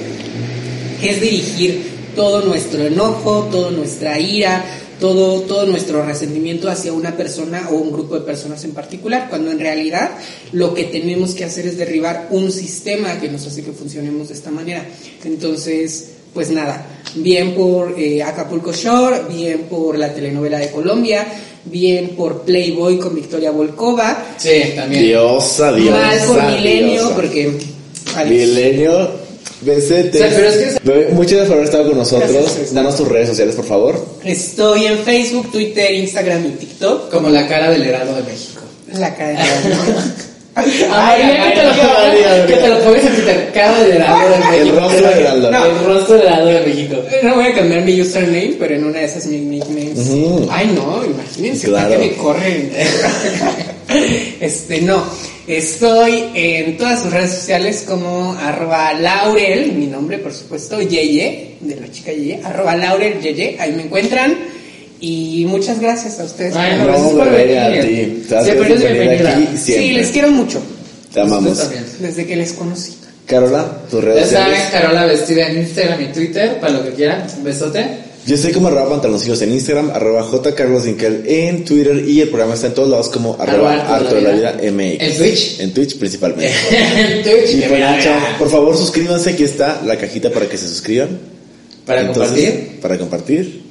es dirigir todo nuestro enojo, toda nuestra ira, todo, todo nuestro resentimiento hacia una persona o un grupo de personas en particular, cuando en realidad lo que tenemos que hacer es derribar un sistema que nos hace que funcionemos de esta manera. Entonces, pues nada, bien por eh, Acapulco Shore, bien por la telenovela de Colombia, bien por Playboy con Victoria Volkova, Sí, también. Diosa, diosa. mal por Milenio, diosa. porque... Milenio, besetes. O sea, pero es que- Bebé, Muchas gracias por haber estado con nosotros. Gracias. Danos tus redes sociales, por favor. Estoy en Facebook, Twitter, Instagram y TikTok. Como la cara del Heraldo de México. La cara de Ah, Ay, ay, que te lo ay, que te lo pongas en Twitter, cara del Heraldo de México. El rostro del Heraldo. El rostro del Heraldo de México. No voy a cambiar mi username, pero en una de esas mis nicknames. Ay, no, imagínense, Claro. ¿para qué me corren? este, no. Estoy en todas sus redes sociales como arroba laurel, mi nombre por supuesto, Yeye, de la chica Yeye, arroba laurel Yeye, ahí me encuentran. Y muchas gracias a ustedes. Ay, No, gracias por bebé, a venir. ti. Siempre bienvenida aquí sí, les quiero mucho, Te amamos. Desde que les conocí. Carola, tus redes Ya saben, sociales. Carola vestida en Instagram y Twitter, para lo que quieran. Un besote. Yo estoy como arroba pantaloncillos en Instagram, arroba jcarlosdinkel en Twitter y el programa está en todos lados como arroba harto de la vida MX. En Twitch. En Twitch principalmente. En Twitch. y mira, chao. Por favor, suscríbanse, aquí está la cajita para que se suscriban. Para Entonces, compartir. Para compartir.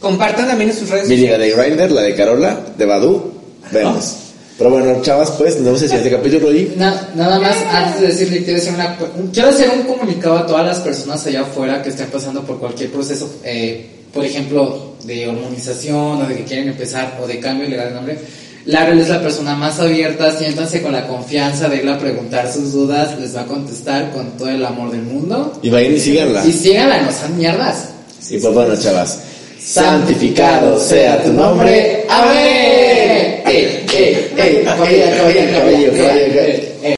Compartan también en sus redes Mi liga de Grindr, la de Carola, de Badu, vemos. Pero bueno, chavas, pues, nos vemos en el siguiente capítulo y Na- nada más, antes de decirle, quiero hacer, una, un- quiero hacer un comunicado a todas las personas allá afuera que estén pasando por cualquier proceso, eh, por ejemplo, de hormonización o de que quieren empezar o de cambio legal de nombre. Laurel es la persona más abierta, siéntanse con la confianza de irle a preguntar sus dudas, les va a contestar con todo el amor del mundo. y vayan y síganla. Y síganla, no sean mierdas. Y pues bueno, chavas, santificado sea tu nombre. Amén. Eh, eh, eh, caballero, caballero, caballero,